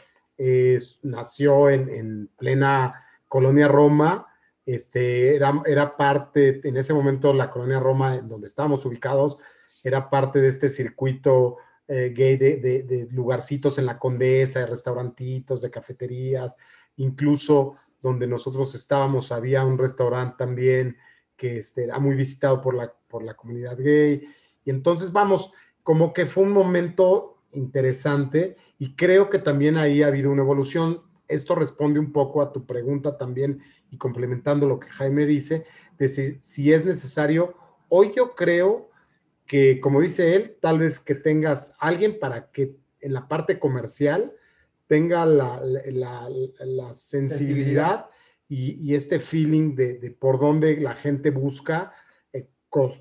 nació en, en plena Colonia Roma, este, era, era parte, en ese momento la Colonia Roma, en donde estábamos ubicados, era parte de este circuito eh, gay de, lugarcitos en la Condesa, de restaurantitos, de cafeterías, incluso donde nosotros estábamos había un restaurante también que este, era muy visitado por la, por la comunidad gay. Y entonces, vamos, como que fue un momento interesante y creo que también ahí ha habido una evolución esto responde un poco a tu pregunta también y complementando lo que Jaime dice, de si, es necesario. Hoy yo creo que, como dice él, tal vez que tengas alguien para que en la parte comercial tenga la, sensibilidad, Y, este feeling de, por dónde la gente busca eh,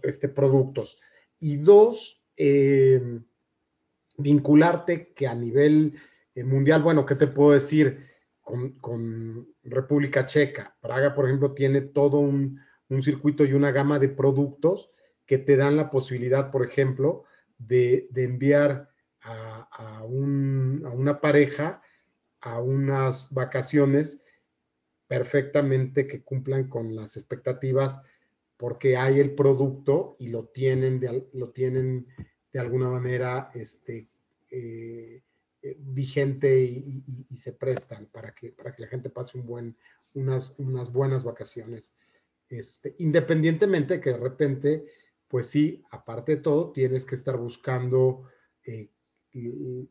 este, productos. Y dos, eh, vincularte que a nivel eh, mundial, bueno, ¿qué te puedo decir? Con, República Checa. Praga, por ejemplo, tiene todo un, circuito y una gama de productos que te dan la posibilidad, por ejemplo, de, enviar a, una pareja a unas vacaciones perfectamente que cumplan con las expectativas porque hay el producto y lo tienen de, lo tienen de alguna manera este, eh, vigente y, se prestan para que, para que la gente pase un buen, unas, unas buenas vacaciones. Este, independientemente que de repente, pues sí, aparte de todo, tienes que estar buscando eh,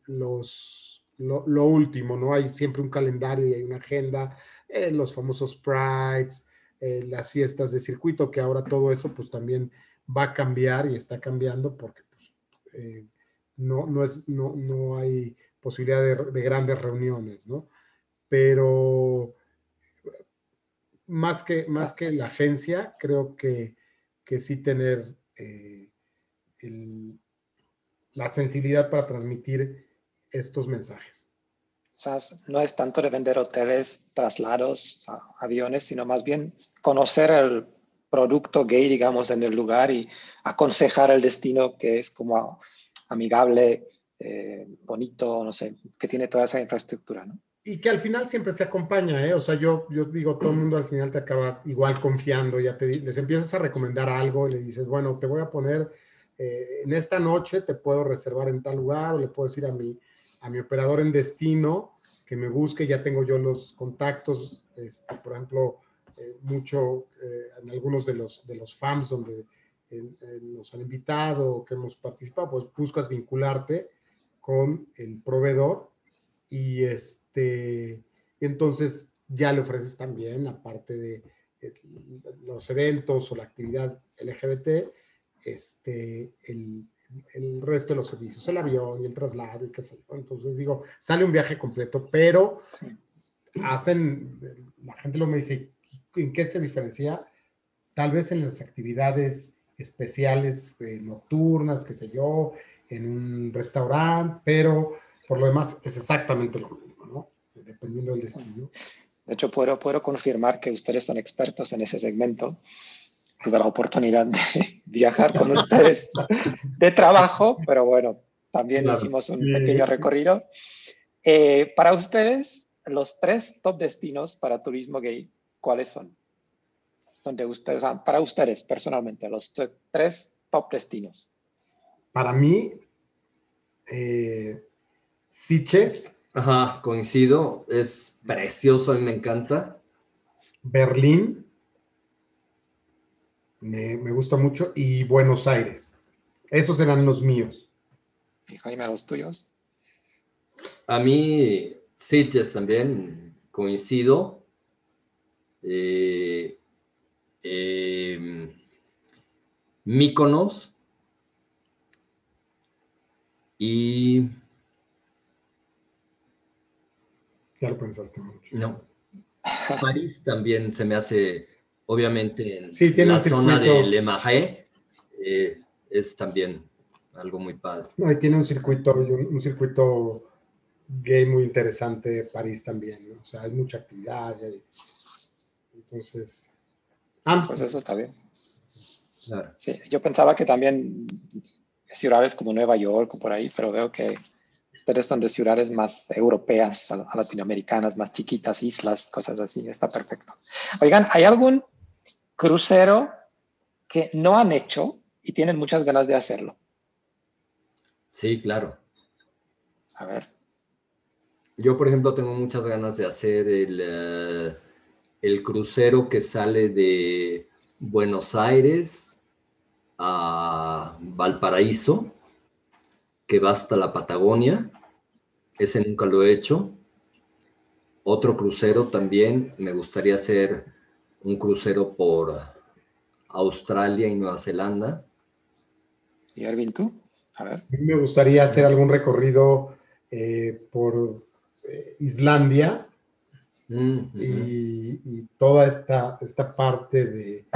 los, lo, último, ¿no? Hay siempre un calendario y hay una agenda, eh, los famosos prides, eh, las fiestas de circuito, que ahora todo eso pues también va a cambiar y está cambiando porque pues, no, no, es, no, no hay posibilidad de, grandes reuniones, ¿no? Pero más que, más que la agencia, creo que, que sí tener eh, la sensibilidad para transmitir estos mensajes. O sea, no es tanto de vender hoteles, traslados, aviones, sino más bien conocer el producto gay, digamos, en el lugar y aconsejar el destino que es como amigable, eh, bonito, no sé, que tiene toda esa infraestructura, ¿no? Y que al final siempre se acompaña, ¿eh? O sea, yo, yo digo, todo el mundo al final te acaba igual confiando, ya te les empiezas a recomendar algo y le dices, bueno, te voy a poner, eh, en esta noche te puedo reservar en tal lugar, o le puedo decir a mi, a mi operador en destino que me busque, ya tengo yo los contactos, este, por ejemplo, eh, mucho en algunos de los, de los FAMs donde nos han invitado, que hemos participado, pues buscas vincularte con el proveedor y este, entonces ya le ofreces también, aparte de los eventos o la actividad LGBT, este, el, el, resto de los servicios, el avión y el traslado y qué sé yo. Entonces digo, sale un viaje completo, pero hacen, la gente lo me dice, ¿en qué se diferencia? Tal vez en las actividades especiales eh, nocturnas, qué sé yo, en un restaurante, pero por lo demás es exactamente lo mismo, ¿no? Dependiendo del destino. De hecho, puedo, puedo confirmar que ustedes son expertos en ese segmento. Tuve la oportunidad de viajar con ustedes de trabajo, pero bueno, también hicimos un pequeño recorrido. Eh, para ustedes, los tres top destinos para turismo gay, ¿cuáles son? Donde ustedes, para ustedes personalmente, los tres top destinos. Para mí, eh, Siches. Ajá, coincido. Es precioso, a mí me encanta. Berlín. Me, gusta mucho. Y Buenos Aires. Esos eran los míos. ¿Y Jaime, los tuyos? A mí, Sitges también, coincido. Eh, eh, Míconos y... Ya lo pensaste mucho. No. París también se me hace, obviamente, en la zona de Le Marais, eh, es también algo muy padre. No, y tiene un circuito, un, circuito gay muy interesante, París también, o sea, hay mucha actividad. entonces, pues eso está bien. Sí, yo pensaba que también ciudades como Nueva York o por ahí, pero veo que ustedes son de ciudades más europeas, latinoamericanas, más chiquitas, islas, cosas así. Está perfecto. Oigan, ¿hay algún crucero que no han hecho y tienen muchas ganas de hacerlo? Sí, claro. A ver. Yo, por ejemplo, tengo muchas ganas de hacer el, eh, el crucero que sale de Buenos Aires a Valparaíso, que va hasta la Patagonia. Ese nunca lo he hecho. Otro crucero también, me gustaría hacer un crucero por Australia y Nueva Zelanda. ¿Y Erwin, tú? A ver. me gustaría hacer algún recorrido eh, por eh, Islandia mm, y, toda esta, esta parte de,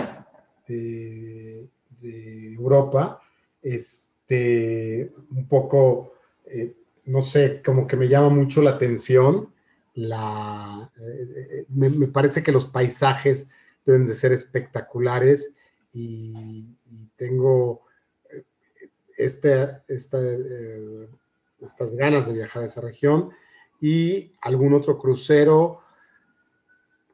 de Europa, este, un poco, eh, no sé, como que me llama mucho la atención. La, eh, me, parece que los paisajes deben de ser espectaculares y, tengo eh, este, estas ganas de viajar a esa región y algún otro crucero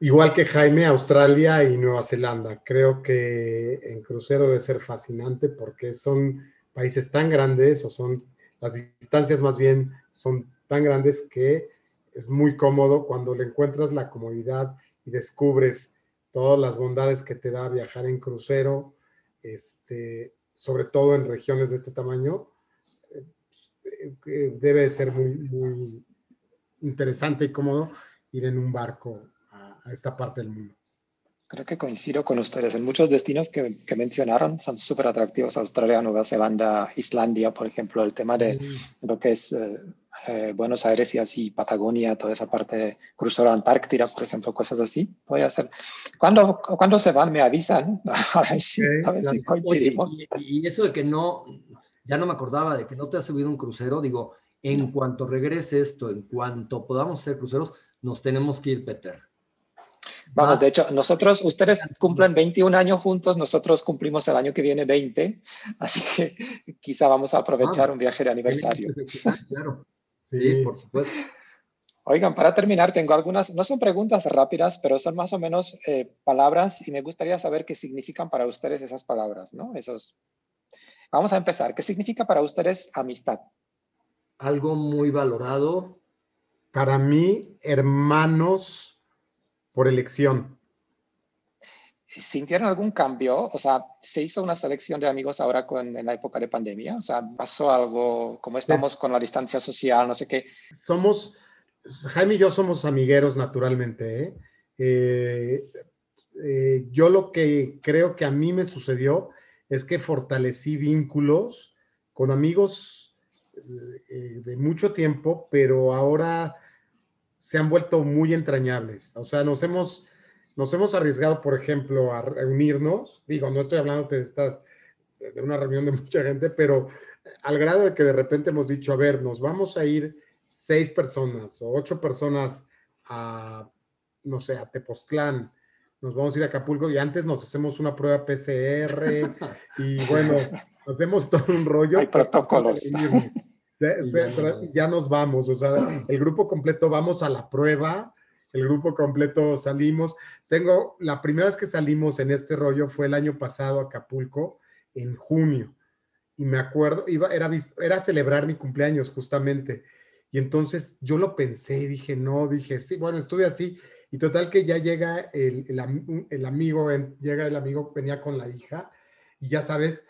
Igual que Jaime, Australia y Nueva Zelanda. Creo que en crucero debe ser fascinante porque son países tan grandes o son las distancias más bien son tan grandes que es muy cómodo cuando le encuentras la comodidad y descubres todas las bondades que te da viajar en crucero, este, sobre todo en regiones de este tamaño, eh, debe ser muy, muy interesante y cómodo ir en un barco a, esta parte del mundo. Creo que coincido con ustedes. En muchos destinos que, que mencionaron son súper atractivos. Australia, Nueva Zelanda, Islandia, por ejemplo, el tema de mm. lo que es eh, eh, Buenos Aires y así, Patagonia, toda esa parte, crucero Antártida, por ejemplo, cosas así. Voy a hacer. Cuando, cuando se van, me avisan. a ver si, a ver si coincidimos. y, y, eso de que no, ya no me acordaba de que no te has subido un crucero, digo, en cuanto regrese esto, en cuanto podamos hacer cruceros, nos tenemos que ir, Peter. Vamos, de hecho, nosotros, ustedes cumplen 21 años juntos, nosotros cumplimos el año que viene 20, así que quizá vamos a aprovechar ah, un viaje de aniversario. Claro, sí, por supuesto. Oigan, para terminar, tengo algunas, no son preguntas rápidas, pero son más o menos eh, palabras y me gustaría saber qué significan para ustedes esas palabras, ¿no? Esos. Vamos a empezar. ¿Qué significa para ustedes amistad? Algo muy valorado. Para mí, hermanos por elección. ¿Sintieron algún cambio? O sea, ¿se hizo una selección de amigos ahora con, en la época de pandemia? O sea, ¿pasó algo? como estamos con la distancia social? No sé qué. Somos, Jaime y yo somos amigueros naturalmente. ¿eh? Eh, eh, yo lo que creo que a mí me sucedió es que fortalecí vínculos con amigos de mucho tiempo, pero ahora se han vuelto muy entrañables. O sea, nos hemos, nos hemos arriesgado, por ejemplo, a reunirnos. Digo, no estoy hablando de estas, de una reunión de mucha gente, pero al grado de que de repente hemos dicho, a ver, nos vamos a ir seis personas o ocho personas a, no sé, a Tepoztlán, nos vamos a ir a Acapulco y antes nos hacemos una prueba PCR y bueno, hacemos todo un rollo. Hay protocolos ya nos vamos, o sea, el grupo completo vamos a la prueba, el grupo completo salimos. Tengo, la primera vez que salimos en este rollo fue el año pasado a Acapulco, en junio, y me acuerdo, iba, era, era celebrar mi cumpleaños justamente, y entonces yo lo pensé, dije, no, dije, sí, bueno, estuve así, y total que ya llega el, el, el amigo, llega el amigo, venía con la hija, y ya sabes,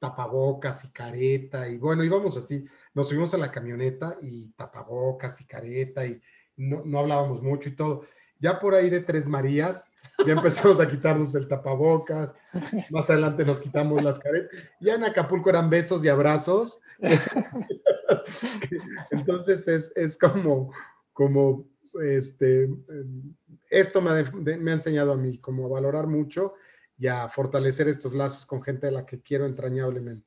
tapabocas y careta, y bueno, íbamos así nos subimos a la camioneta y tapabocas y careta y no, no hablábamos mucho y todo. Ya por ahí de Tres Marías, ya empezamos a quitarnos el tapabocas, más adelante nos quitamos las caretas. Ya en Acapulco eran besos y abrazos. Entonces es, es como, como, este, esto me ha, me ha enseñado a mí como a valorar mucho y a fortalecer estos lazos con gente a la que quiero entrañablemente.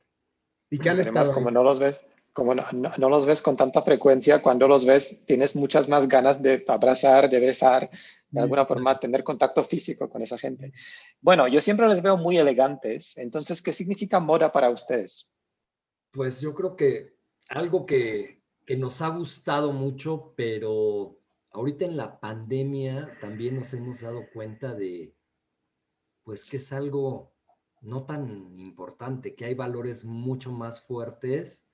Y que han estado. Como no los ves, como no, no, los ves con tanta frecuencia, cuando los ves tienes muchas más ganas de abrazar, de besar, de alguna forma tener contacto físico con esa gente. Bueno, yo siempre les veo muy elegantes, entonces, ¿qué significa moda para ustedes? Pues yo creo que algo que, que nos ha gustado mucho, pero ahorita en la pandemia también nos hemos dado cuenta de, pues que es algo no tan importante, que hay valores mucho más fuertes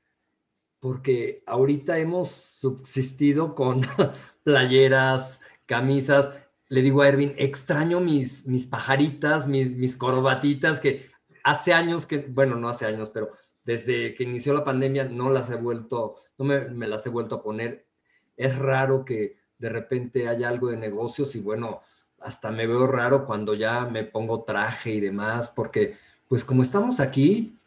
porque ahorita hemos subsistido con playeras, camisas. Le digo a Erwin, extraño mis, mis pajaritas, mis, mis corbatitas, que hace años que, bueno, no hace años, pero desde que inició la pandemia no las he vuelto, no me, me las he vuelto a poner. Es raro que de repente haya algo de negocios y bueno, hasta me veo raro cuando ya me pongo traje y demás, porque pues como estamos aquí,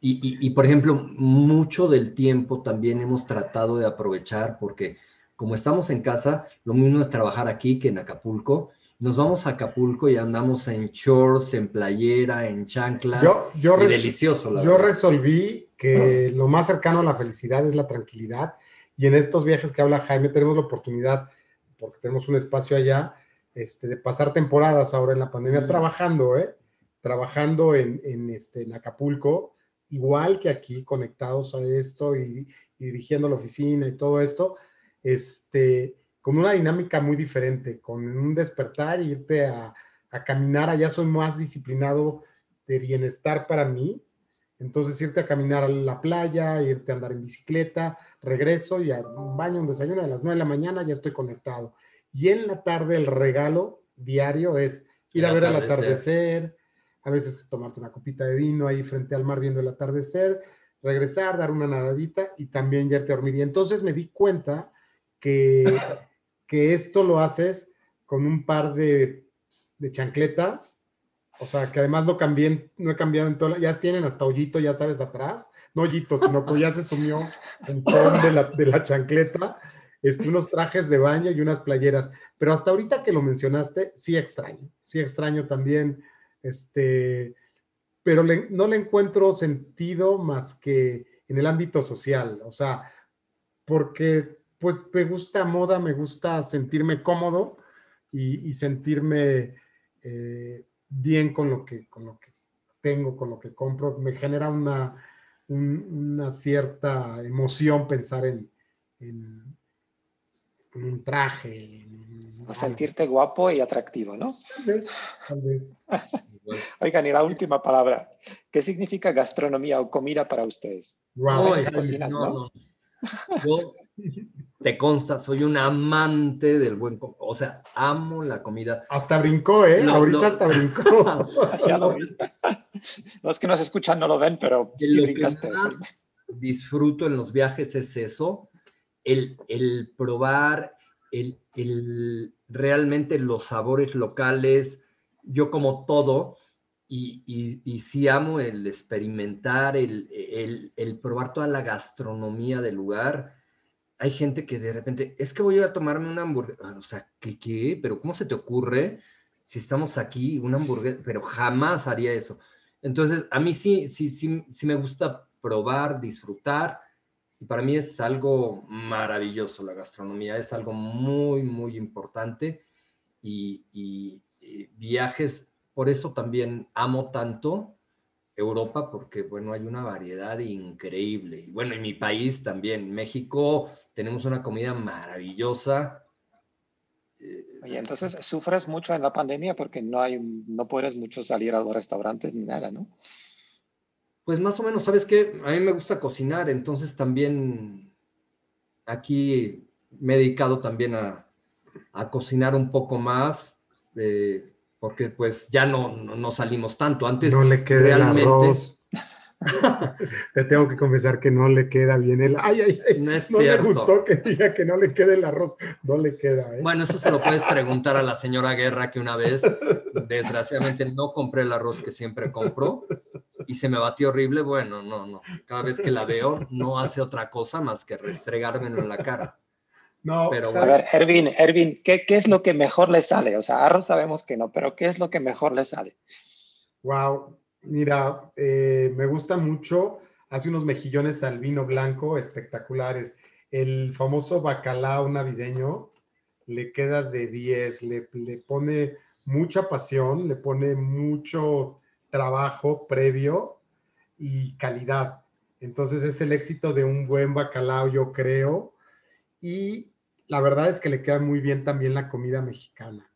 y, por ejemplo, mucho del tiempo también hemos tratado de aprovechar porque como estamos en casa, lo mismo es trabajar aquí que en Acapulco. Nos vamos a Acapulco y andamos en shorts, en playera, en chanclas. Yo, delicioso, la Yo resolví que lo más cercano a la felicidad es la tranquilidad. Y en estos viajes que habla Jaime, tenemos la oportunidad, porque tenemos un espacio allá, este, de pasar temporadas ahora en la pandemia trabajando, ¿eh? Trabajando en, en, este, en Acapulco igual que aquí, conectados a esto y, dirigiendo la oficina y todo esto, este, con una dinámica muy diferente, con un despertar y irte a, caminar, allá soy más disciplinado de bienestar para mí, entonces irte a caminar a la playa, irte a andar en bicicleta, regreso y a un baño, un desayuno a las 9 de la mañana ya estoy conectado. Y en la tarde el regalo diario es ir a ver el atardecer, a veces tomarte una copita de vino ahí frente al mar viendo el atardecer, regresar, dar una nadadita y también ya a dormir. Y entonces me di cuenta que, que esto lo haces con un par de, de chancletas, o sea, que además no cambié, no he cambiado en todo, ya tienen hasta hoyito, ya sabes, atrás, no hoyito, sino que ya se sumió el son de la, de la chancleta, este, unos trajes de baño y unas playeras. Pero hasta ahorita que lo mencionaste, sí extraño, sí extraño también, este, pero no le encuentro sentido más que en el ámbito social, o sea, porque pues me gusta moda, me gusta sentirme cómodo y, sentirme eh, bien con lo, que, con lo que tengo, con lo que compro, me genera una, una cierta emoción pensar en, un traje. a sentirte guapo y atractivo, ¿no? Tal vez, tal vez. Oigan, y la última palabra. ¿Qué significa gastronomía o comida para ustedes? Wow. no, Yo, te consta, soy un amante del buen, o sea, amo la comida. Hasta brincó, ¿eh? Ahorita hasta brincó. Los que nos escuchan no lo ven, pero sí brincaste. disfruto en los viajes es eso, el, el probar, el, el, realmente los sabores locales, yo como todo, y, y, y, sí amo el experimentar, el, el, probar toda la gastronomía del lugar. Hay gente que de repente, es que voy a tomarme una hamburguesa, o sea, ¿qué, qué? ¿Pero cómo se te ocurre si estamos aquí, una hamburguesa? Pero jamás haría eso. Entonces, a mí sí, sí, sí, sí me gusta probar, disfrutar, y para mí es algo maravilloso la gastronomía, es algo muy, muy importante, y viajes por eso también amo tanto Europa, porque, bueno, hay una variedad increíble. Y bueno, en mi país también, México, tenemos una comida maravillosa. Oye, entonces sufres mucho en la pandemia porque no hay, no puedes mucho salir a los restaurantes ni nada, ¿no? Pues más o menos, ¿sabes qué? A mí me gusta cocinar, entonces también aquí me he dedicado también a, cocinar un poco más. Eh, porque pues ya no, no, salimos tanto. Antes no le queda realmente... el arroz. Te tengo que confesar que no le queda bien el. Ay, ay, ay. No, es no me gustó que diga que no le quede el arroz. No le queda. ¿eh? Bueno, eso se lo puedes preguntar a la señora Guerra que una vez, desgraciadamente, no compré el arroz que siempre compro y se me batió horrible. Bueno, no, no. Cada vez que la veo, no hace otra cosa más que restregármelo en la cara. No, pero A ver, Ervin, Ervin, ¿qué, ¿qué, es lo que mejor le sale? O sea, arroz sabemos que no, pero ¿qué es lo que mejor le sale? Wow, mira, eh, me gusta mucho. Hace unos mejillones al vino blanco espectaculares. El famoso bacalao navideño le queda de 10, le, le pone mucha pasión, le pone mucho trabajo previo y calidad. Entonces es el éxito de un buen bacalao, yo creo y la verdad es que le queda muy bien también la comida mexicana.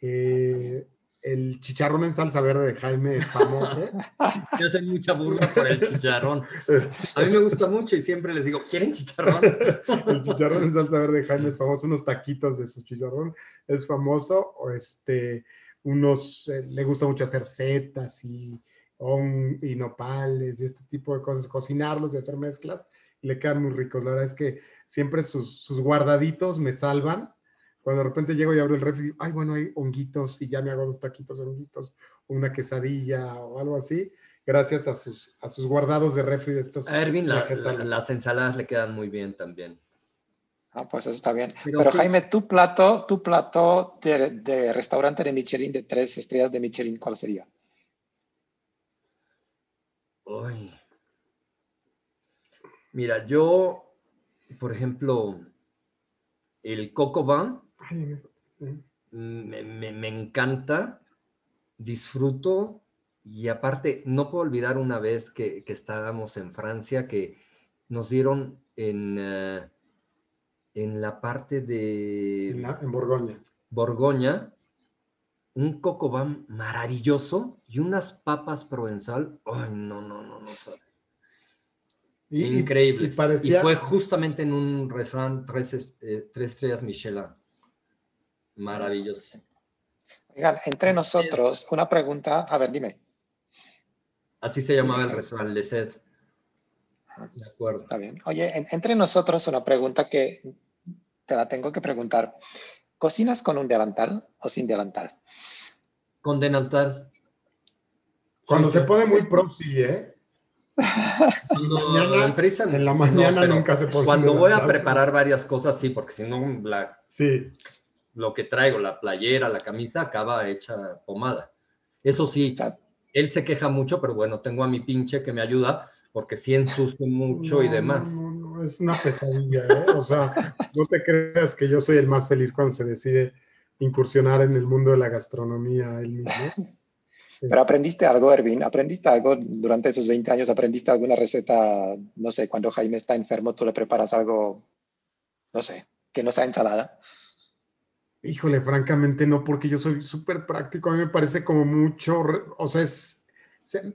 Eh, el chicharrón en salsa verde de Jaime es famoso. Yo sé mucha burla por el chicharrón. A mí me gusta mucho y siempre les digo, ¿quieren chicharrón? El chicharrón en salsa verde de Jaime es famoso, unos taquitos de su chicharrón es famoso, o este, unos, eh, le gusta mucho hacer setas y, y nopales y este tipo de cosas, cocinarlos y hacer mezclas y le quedan muy ricos. La verdad es que siempre sus, guardaditos me salvan. Cuando de repente llego y abro el refri, ay, bueno, hay honguitos y ya me hago dos taquitos de honguitos, o una quesadilla o algo así, gracias a sus, a sus guardados de refri de estos. A Erwin, las ensaladas le quedan muy bien también. Ah, pues eso está bien. Pero, Jaime, tu plato, tu plato de, de, restaurante de Michelin, de tres estrellas de Michelin, ¿cuál sería? Uy. Mira, yo por ejemplo, el Coco Van me, encanta, disfruto y aparte no puedo olvidar una vez que, estábamos en Francia que nos dieron en, eh, en la parte de... En, Borgoña. Borgoña, un coco van maravilloso y unas papas provenzal. Ay, no, no, no, no sabes. Increíble. Y, fue justamente en un restaurante tres, eh, tres estrellas Michelin. Maravilloso. entre nosotros, una pregunta, a ver, dime. Así se llamaba el restaurante de sed. De acuerdo. Está bien. Oye, entre nosotros una pregunta que te la tengo que preguntar. ¿Cocinas con un delantal o sin delantal? Con delantal. Cuando se pone muy pro, sí, ¿eh? en la mañana nunca se pone. Cuando voy a preparar varias cosas, sí, porque si no, la, sí. lo que traigo, la playera, la camisa, acaba hecha pomada. Eso sí, él se queja mucho, pero bueno, tengo a mi pinche que me ayuda porque sí ensucio mucho y demás. No, no, es una pesadilla, ¿eh? O sea, no te creas que yo soy el más feliz cuando se decide incursionar en el mundo de la gastronomía él mismo. Pero aprendiste algo, Erwin, aprendiste algo durante esos 20 años, aprendiste alguna receta, no sé, cuando Jaime está enfermo, tú le preparas algo, no sé, que no sea ensalada. Híjole, francamente no, porque yo soy súper práctico, a mí me parece como mucho, o sea, es,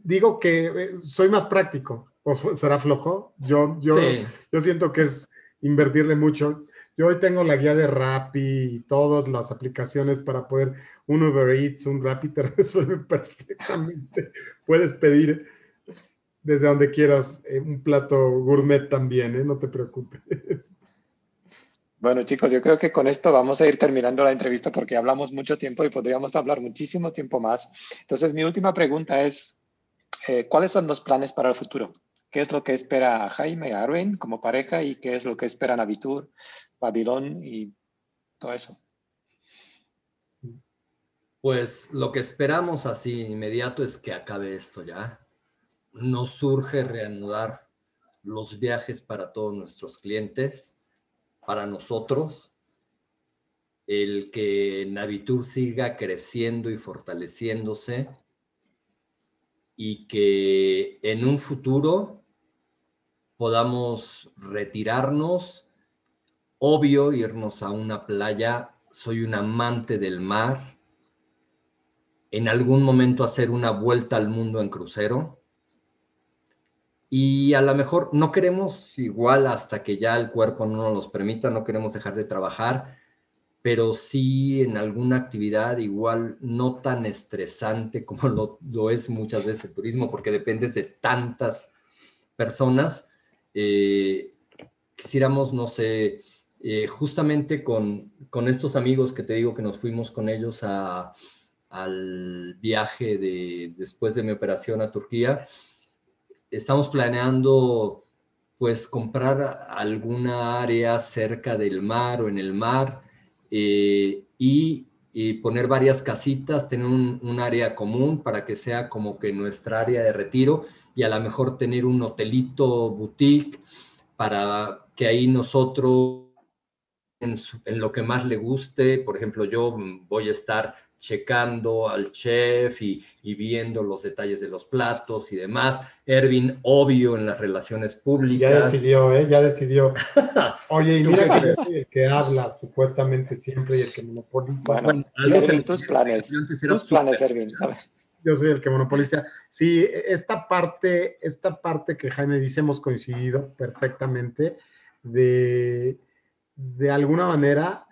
digo que eh, soy más práctico, o será flojo, yo, yo, yo siento que es invertirle mucho. Yo hoy tengo la guía de Rappi y todas las aplicaciones para poder, un Uber Eats, un Rappi te resuelve perfectamente. Puedes pedir desde donde quieras eh, un plato gourmet también, ¿eh? no te preocupes. Bueno, chicos, yo creo que con esto vamos a ir terminando la entrevista porque hablamos mucho tiempo y podríamos hablar muchísimo tiempo más. Entonces, mi última pregunta es, eh, ¿cuáles son los planes para el futuro? ¿Qué es lo que espera Jaime y Arwen como pareja y qué es lo que esperan Abitur Babilón y todo eso. Pues lo que esperamos así inmediato es que acabe esto ya. No surge reanudar los viajes para todos nuestros clientes, para nosotros, el que Navitur siga creciendo y fortaleciéndose y que en un futuro podamos retirarnos obvio irnos a una playa, soy un amante del mar, en algún momento hacer una vuelta al mundo en crucero. Y a lo mejor no queremos igual hasta que ya el cuerpo no nos los permita, no queremos dejar de trabajar, pero sí en alguna actividad igual no tan estresante como lo, es muchas veces el turismo, porque depende de tantas personas. Eh, quisiéramos, no sé, eh, justamente con, estos amigos que te digo que nos fuimos con ellos al viaje de, después de mi operación a Turquía, estamos planeando pues comprar alguna área cerca del mar o en el mar eh, y, poner varias casitas, tener un, un, área común para que sea como que nuestra área de retiro y a lo mejor tener un hotelito boutique para que ahí nosotros en, lo que más le guste. Por ejemplo, yo voy a estar checando al chef y, viendo los detalles de los platos y demás. Ervin, obvio, en las relaciones públicas. Ya decidió, ¿eh? Ya decidió. Oye, y mira que yo soy el que habla supuestamente siempre y el que monopoliza. Bueno, tus planes, tus planes, Ervin. Yo soy el que monopoliza. Sí, esta parte, esta parte que Jaime dice, hemos coincidido perfectamente de de alguna manera,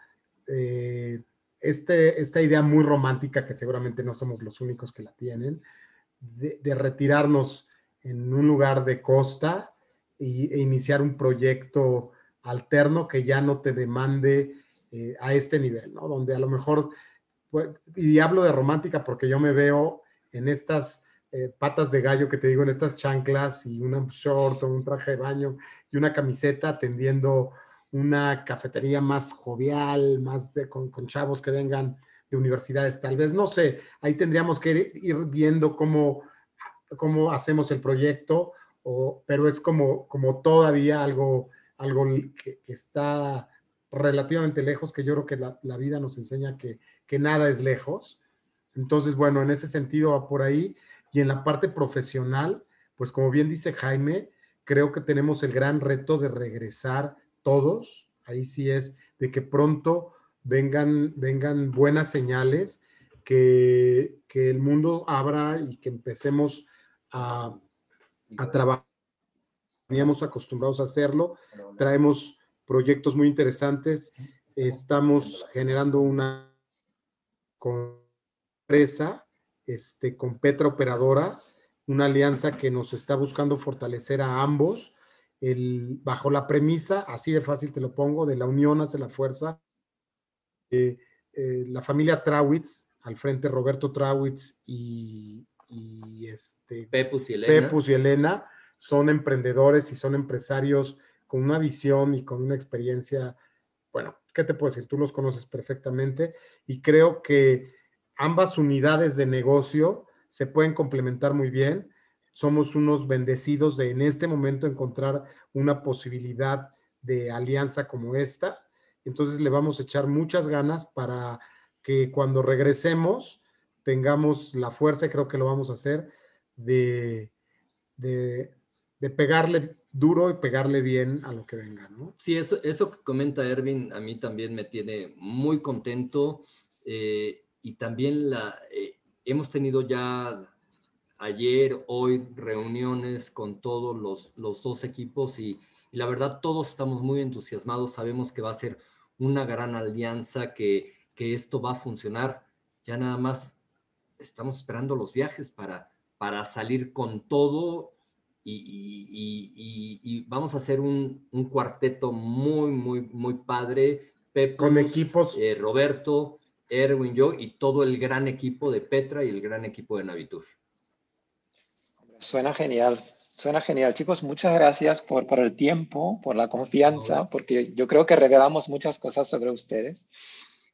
eh, este, esta idea muy romántica, que seguramente no somos los únicos que la tienen, de, retirarnos en un lugar de costa y, e iniciar un proyecto alterno que ya no te demande eh, a este nivel, ¿no? Donde a lo mejor, pues, y hablo de romántica porque yo me veo en estas eh, patas de gallo que te digo, en estas chanclas y un short o un traje de baño y una camiseta atendiendo una cafetería más jovial, más de, con, chavos que vengan de universidades, tal vez, no sé, ahí tendríamos que ir, viendo cómo, cómo hacemos el proyecto, o, pero es como, como todavía algo, algo que, está relativamente lejos, que yo creo que la, la vida nos enseña que, que, nada es lejos. Entonces, bueno, en ese sentido va por ahí. Y en la parte profesional, pues como bien dice Jaime, creo que tenemos el gran reto de regresar todos, ahí sí es de que pronto vengan, vengan buenas señales, que, que el mundo abra y que empecemos a, a trabajar. Veníamos acostumbrados a hacerlo, traemos proyectos muy interesantes, estamos generando una empresa este, con Petra Operadora, una alianza que nos está buscando fortalecer a ambos, el, bajo la premisa, así de fácil te lo pongo, de la unión hace la fuerza. Eh, eh, la familia Trawitz, al frente Roberto Trawitz y, este, Pepus y, Elena. Pepus y Elena, son emprendedores y son empresarios con una visión y con una experiencia, bueno, ¿qué te puedo decir? Tú los conoces perfectamente y creo que ambas unidades de negocio se pueden complementar muy bien. Somos unos bendecidos de en este momento encontrar una posibilidad de alianza como esta. Entonces le vamos a echar muchas ganas para que cuando regresemos tengamos la fuerza, creo que lo vamos a hacer, de, de, pegarle duro y pegarle bien a lo que venga. Sí, eso, eso que comenta Ervin a mí también me tiene muy contento. Eh, y también la, eh, hemos tenido ya ayer, hoy, reuniones con todos los, los dos equipos y, la verdad todos estamos muy entusiasmados, sabemos que va a ser una gran alianza, que, que esto va a funcionar. Ya nada más estamos esperando los viajes para, para salir con todo y, y, vamos a hacer un, un, cuarteto muy, muy, muy padre. con equipos. Eh, Roberto, Erwin, yo y todo el gran equipo de Petra y el gran equipo de Navitur. Suena genial, suena genial. Chicos, muchas gracias por, por el tiempo, por la confianza, porque yo creo que revelamos muchas cosas sobre ustedes.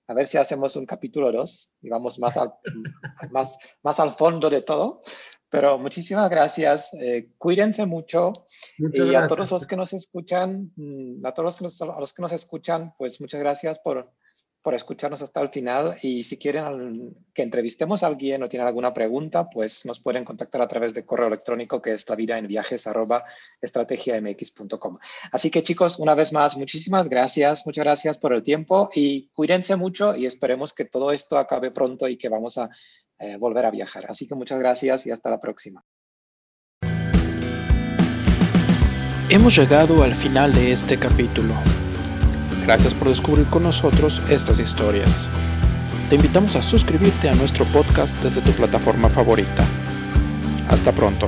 A ver si hacemos un capítulo 2 y vamos más al, más, más al fondo de todo. Pero muchísimas gracias. Eh, cuídense mucho. y a todos los que nos escuchan, mm, a todos los, a los que nos escuchan, pues muchas gracias por, por escucharnos hasta el final y si quieren que entrevistemos a alguien o tienen alguna pregunta, pues nos pueden contactar a través de correo electrónico que es la vida en viajes Así que chicos, una vez más, muchísimas gracias, muchas gracias por el tiempo y cuídense mucho y esperemos que todo esto acabe pronto y que vamos a eh, volver a viajar. Así que muchas gracias y hasta la próxima. Hemos llegado al final de este capítulo. Gracias por descubrir con nosotros estas historias. Te invitamos a suscribirte a nuestro podcast desde tu plataforma favorita. Hasta pronto.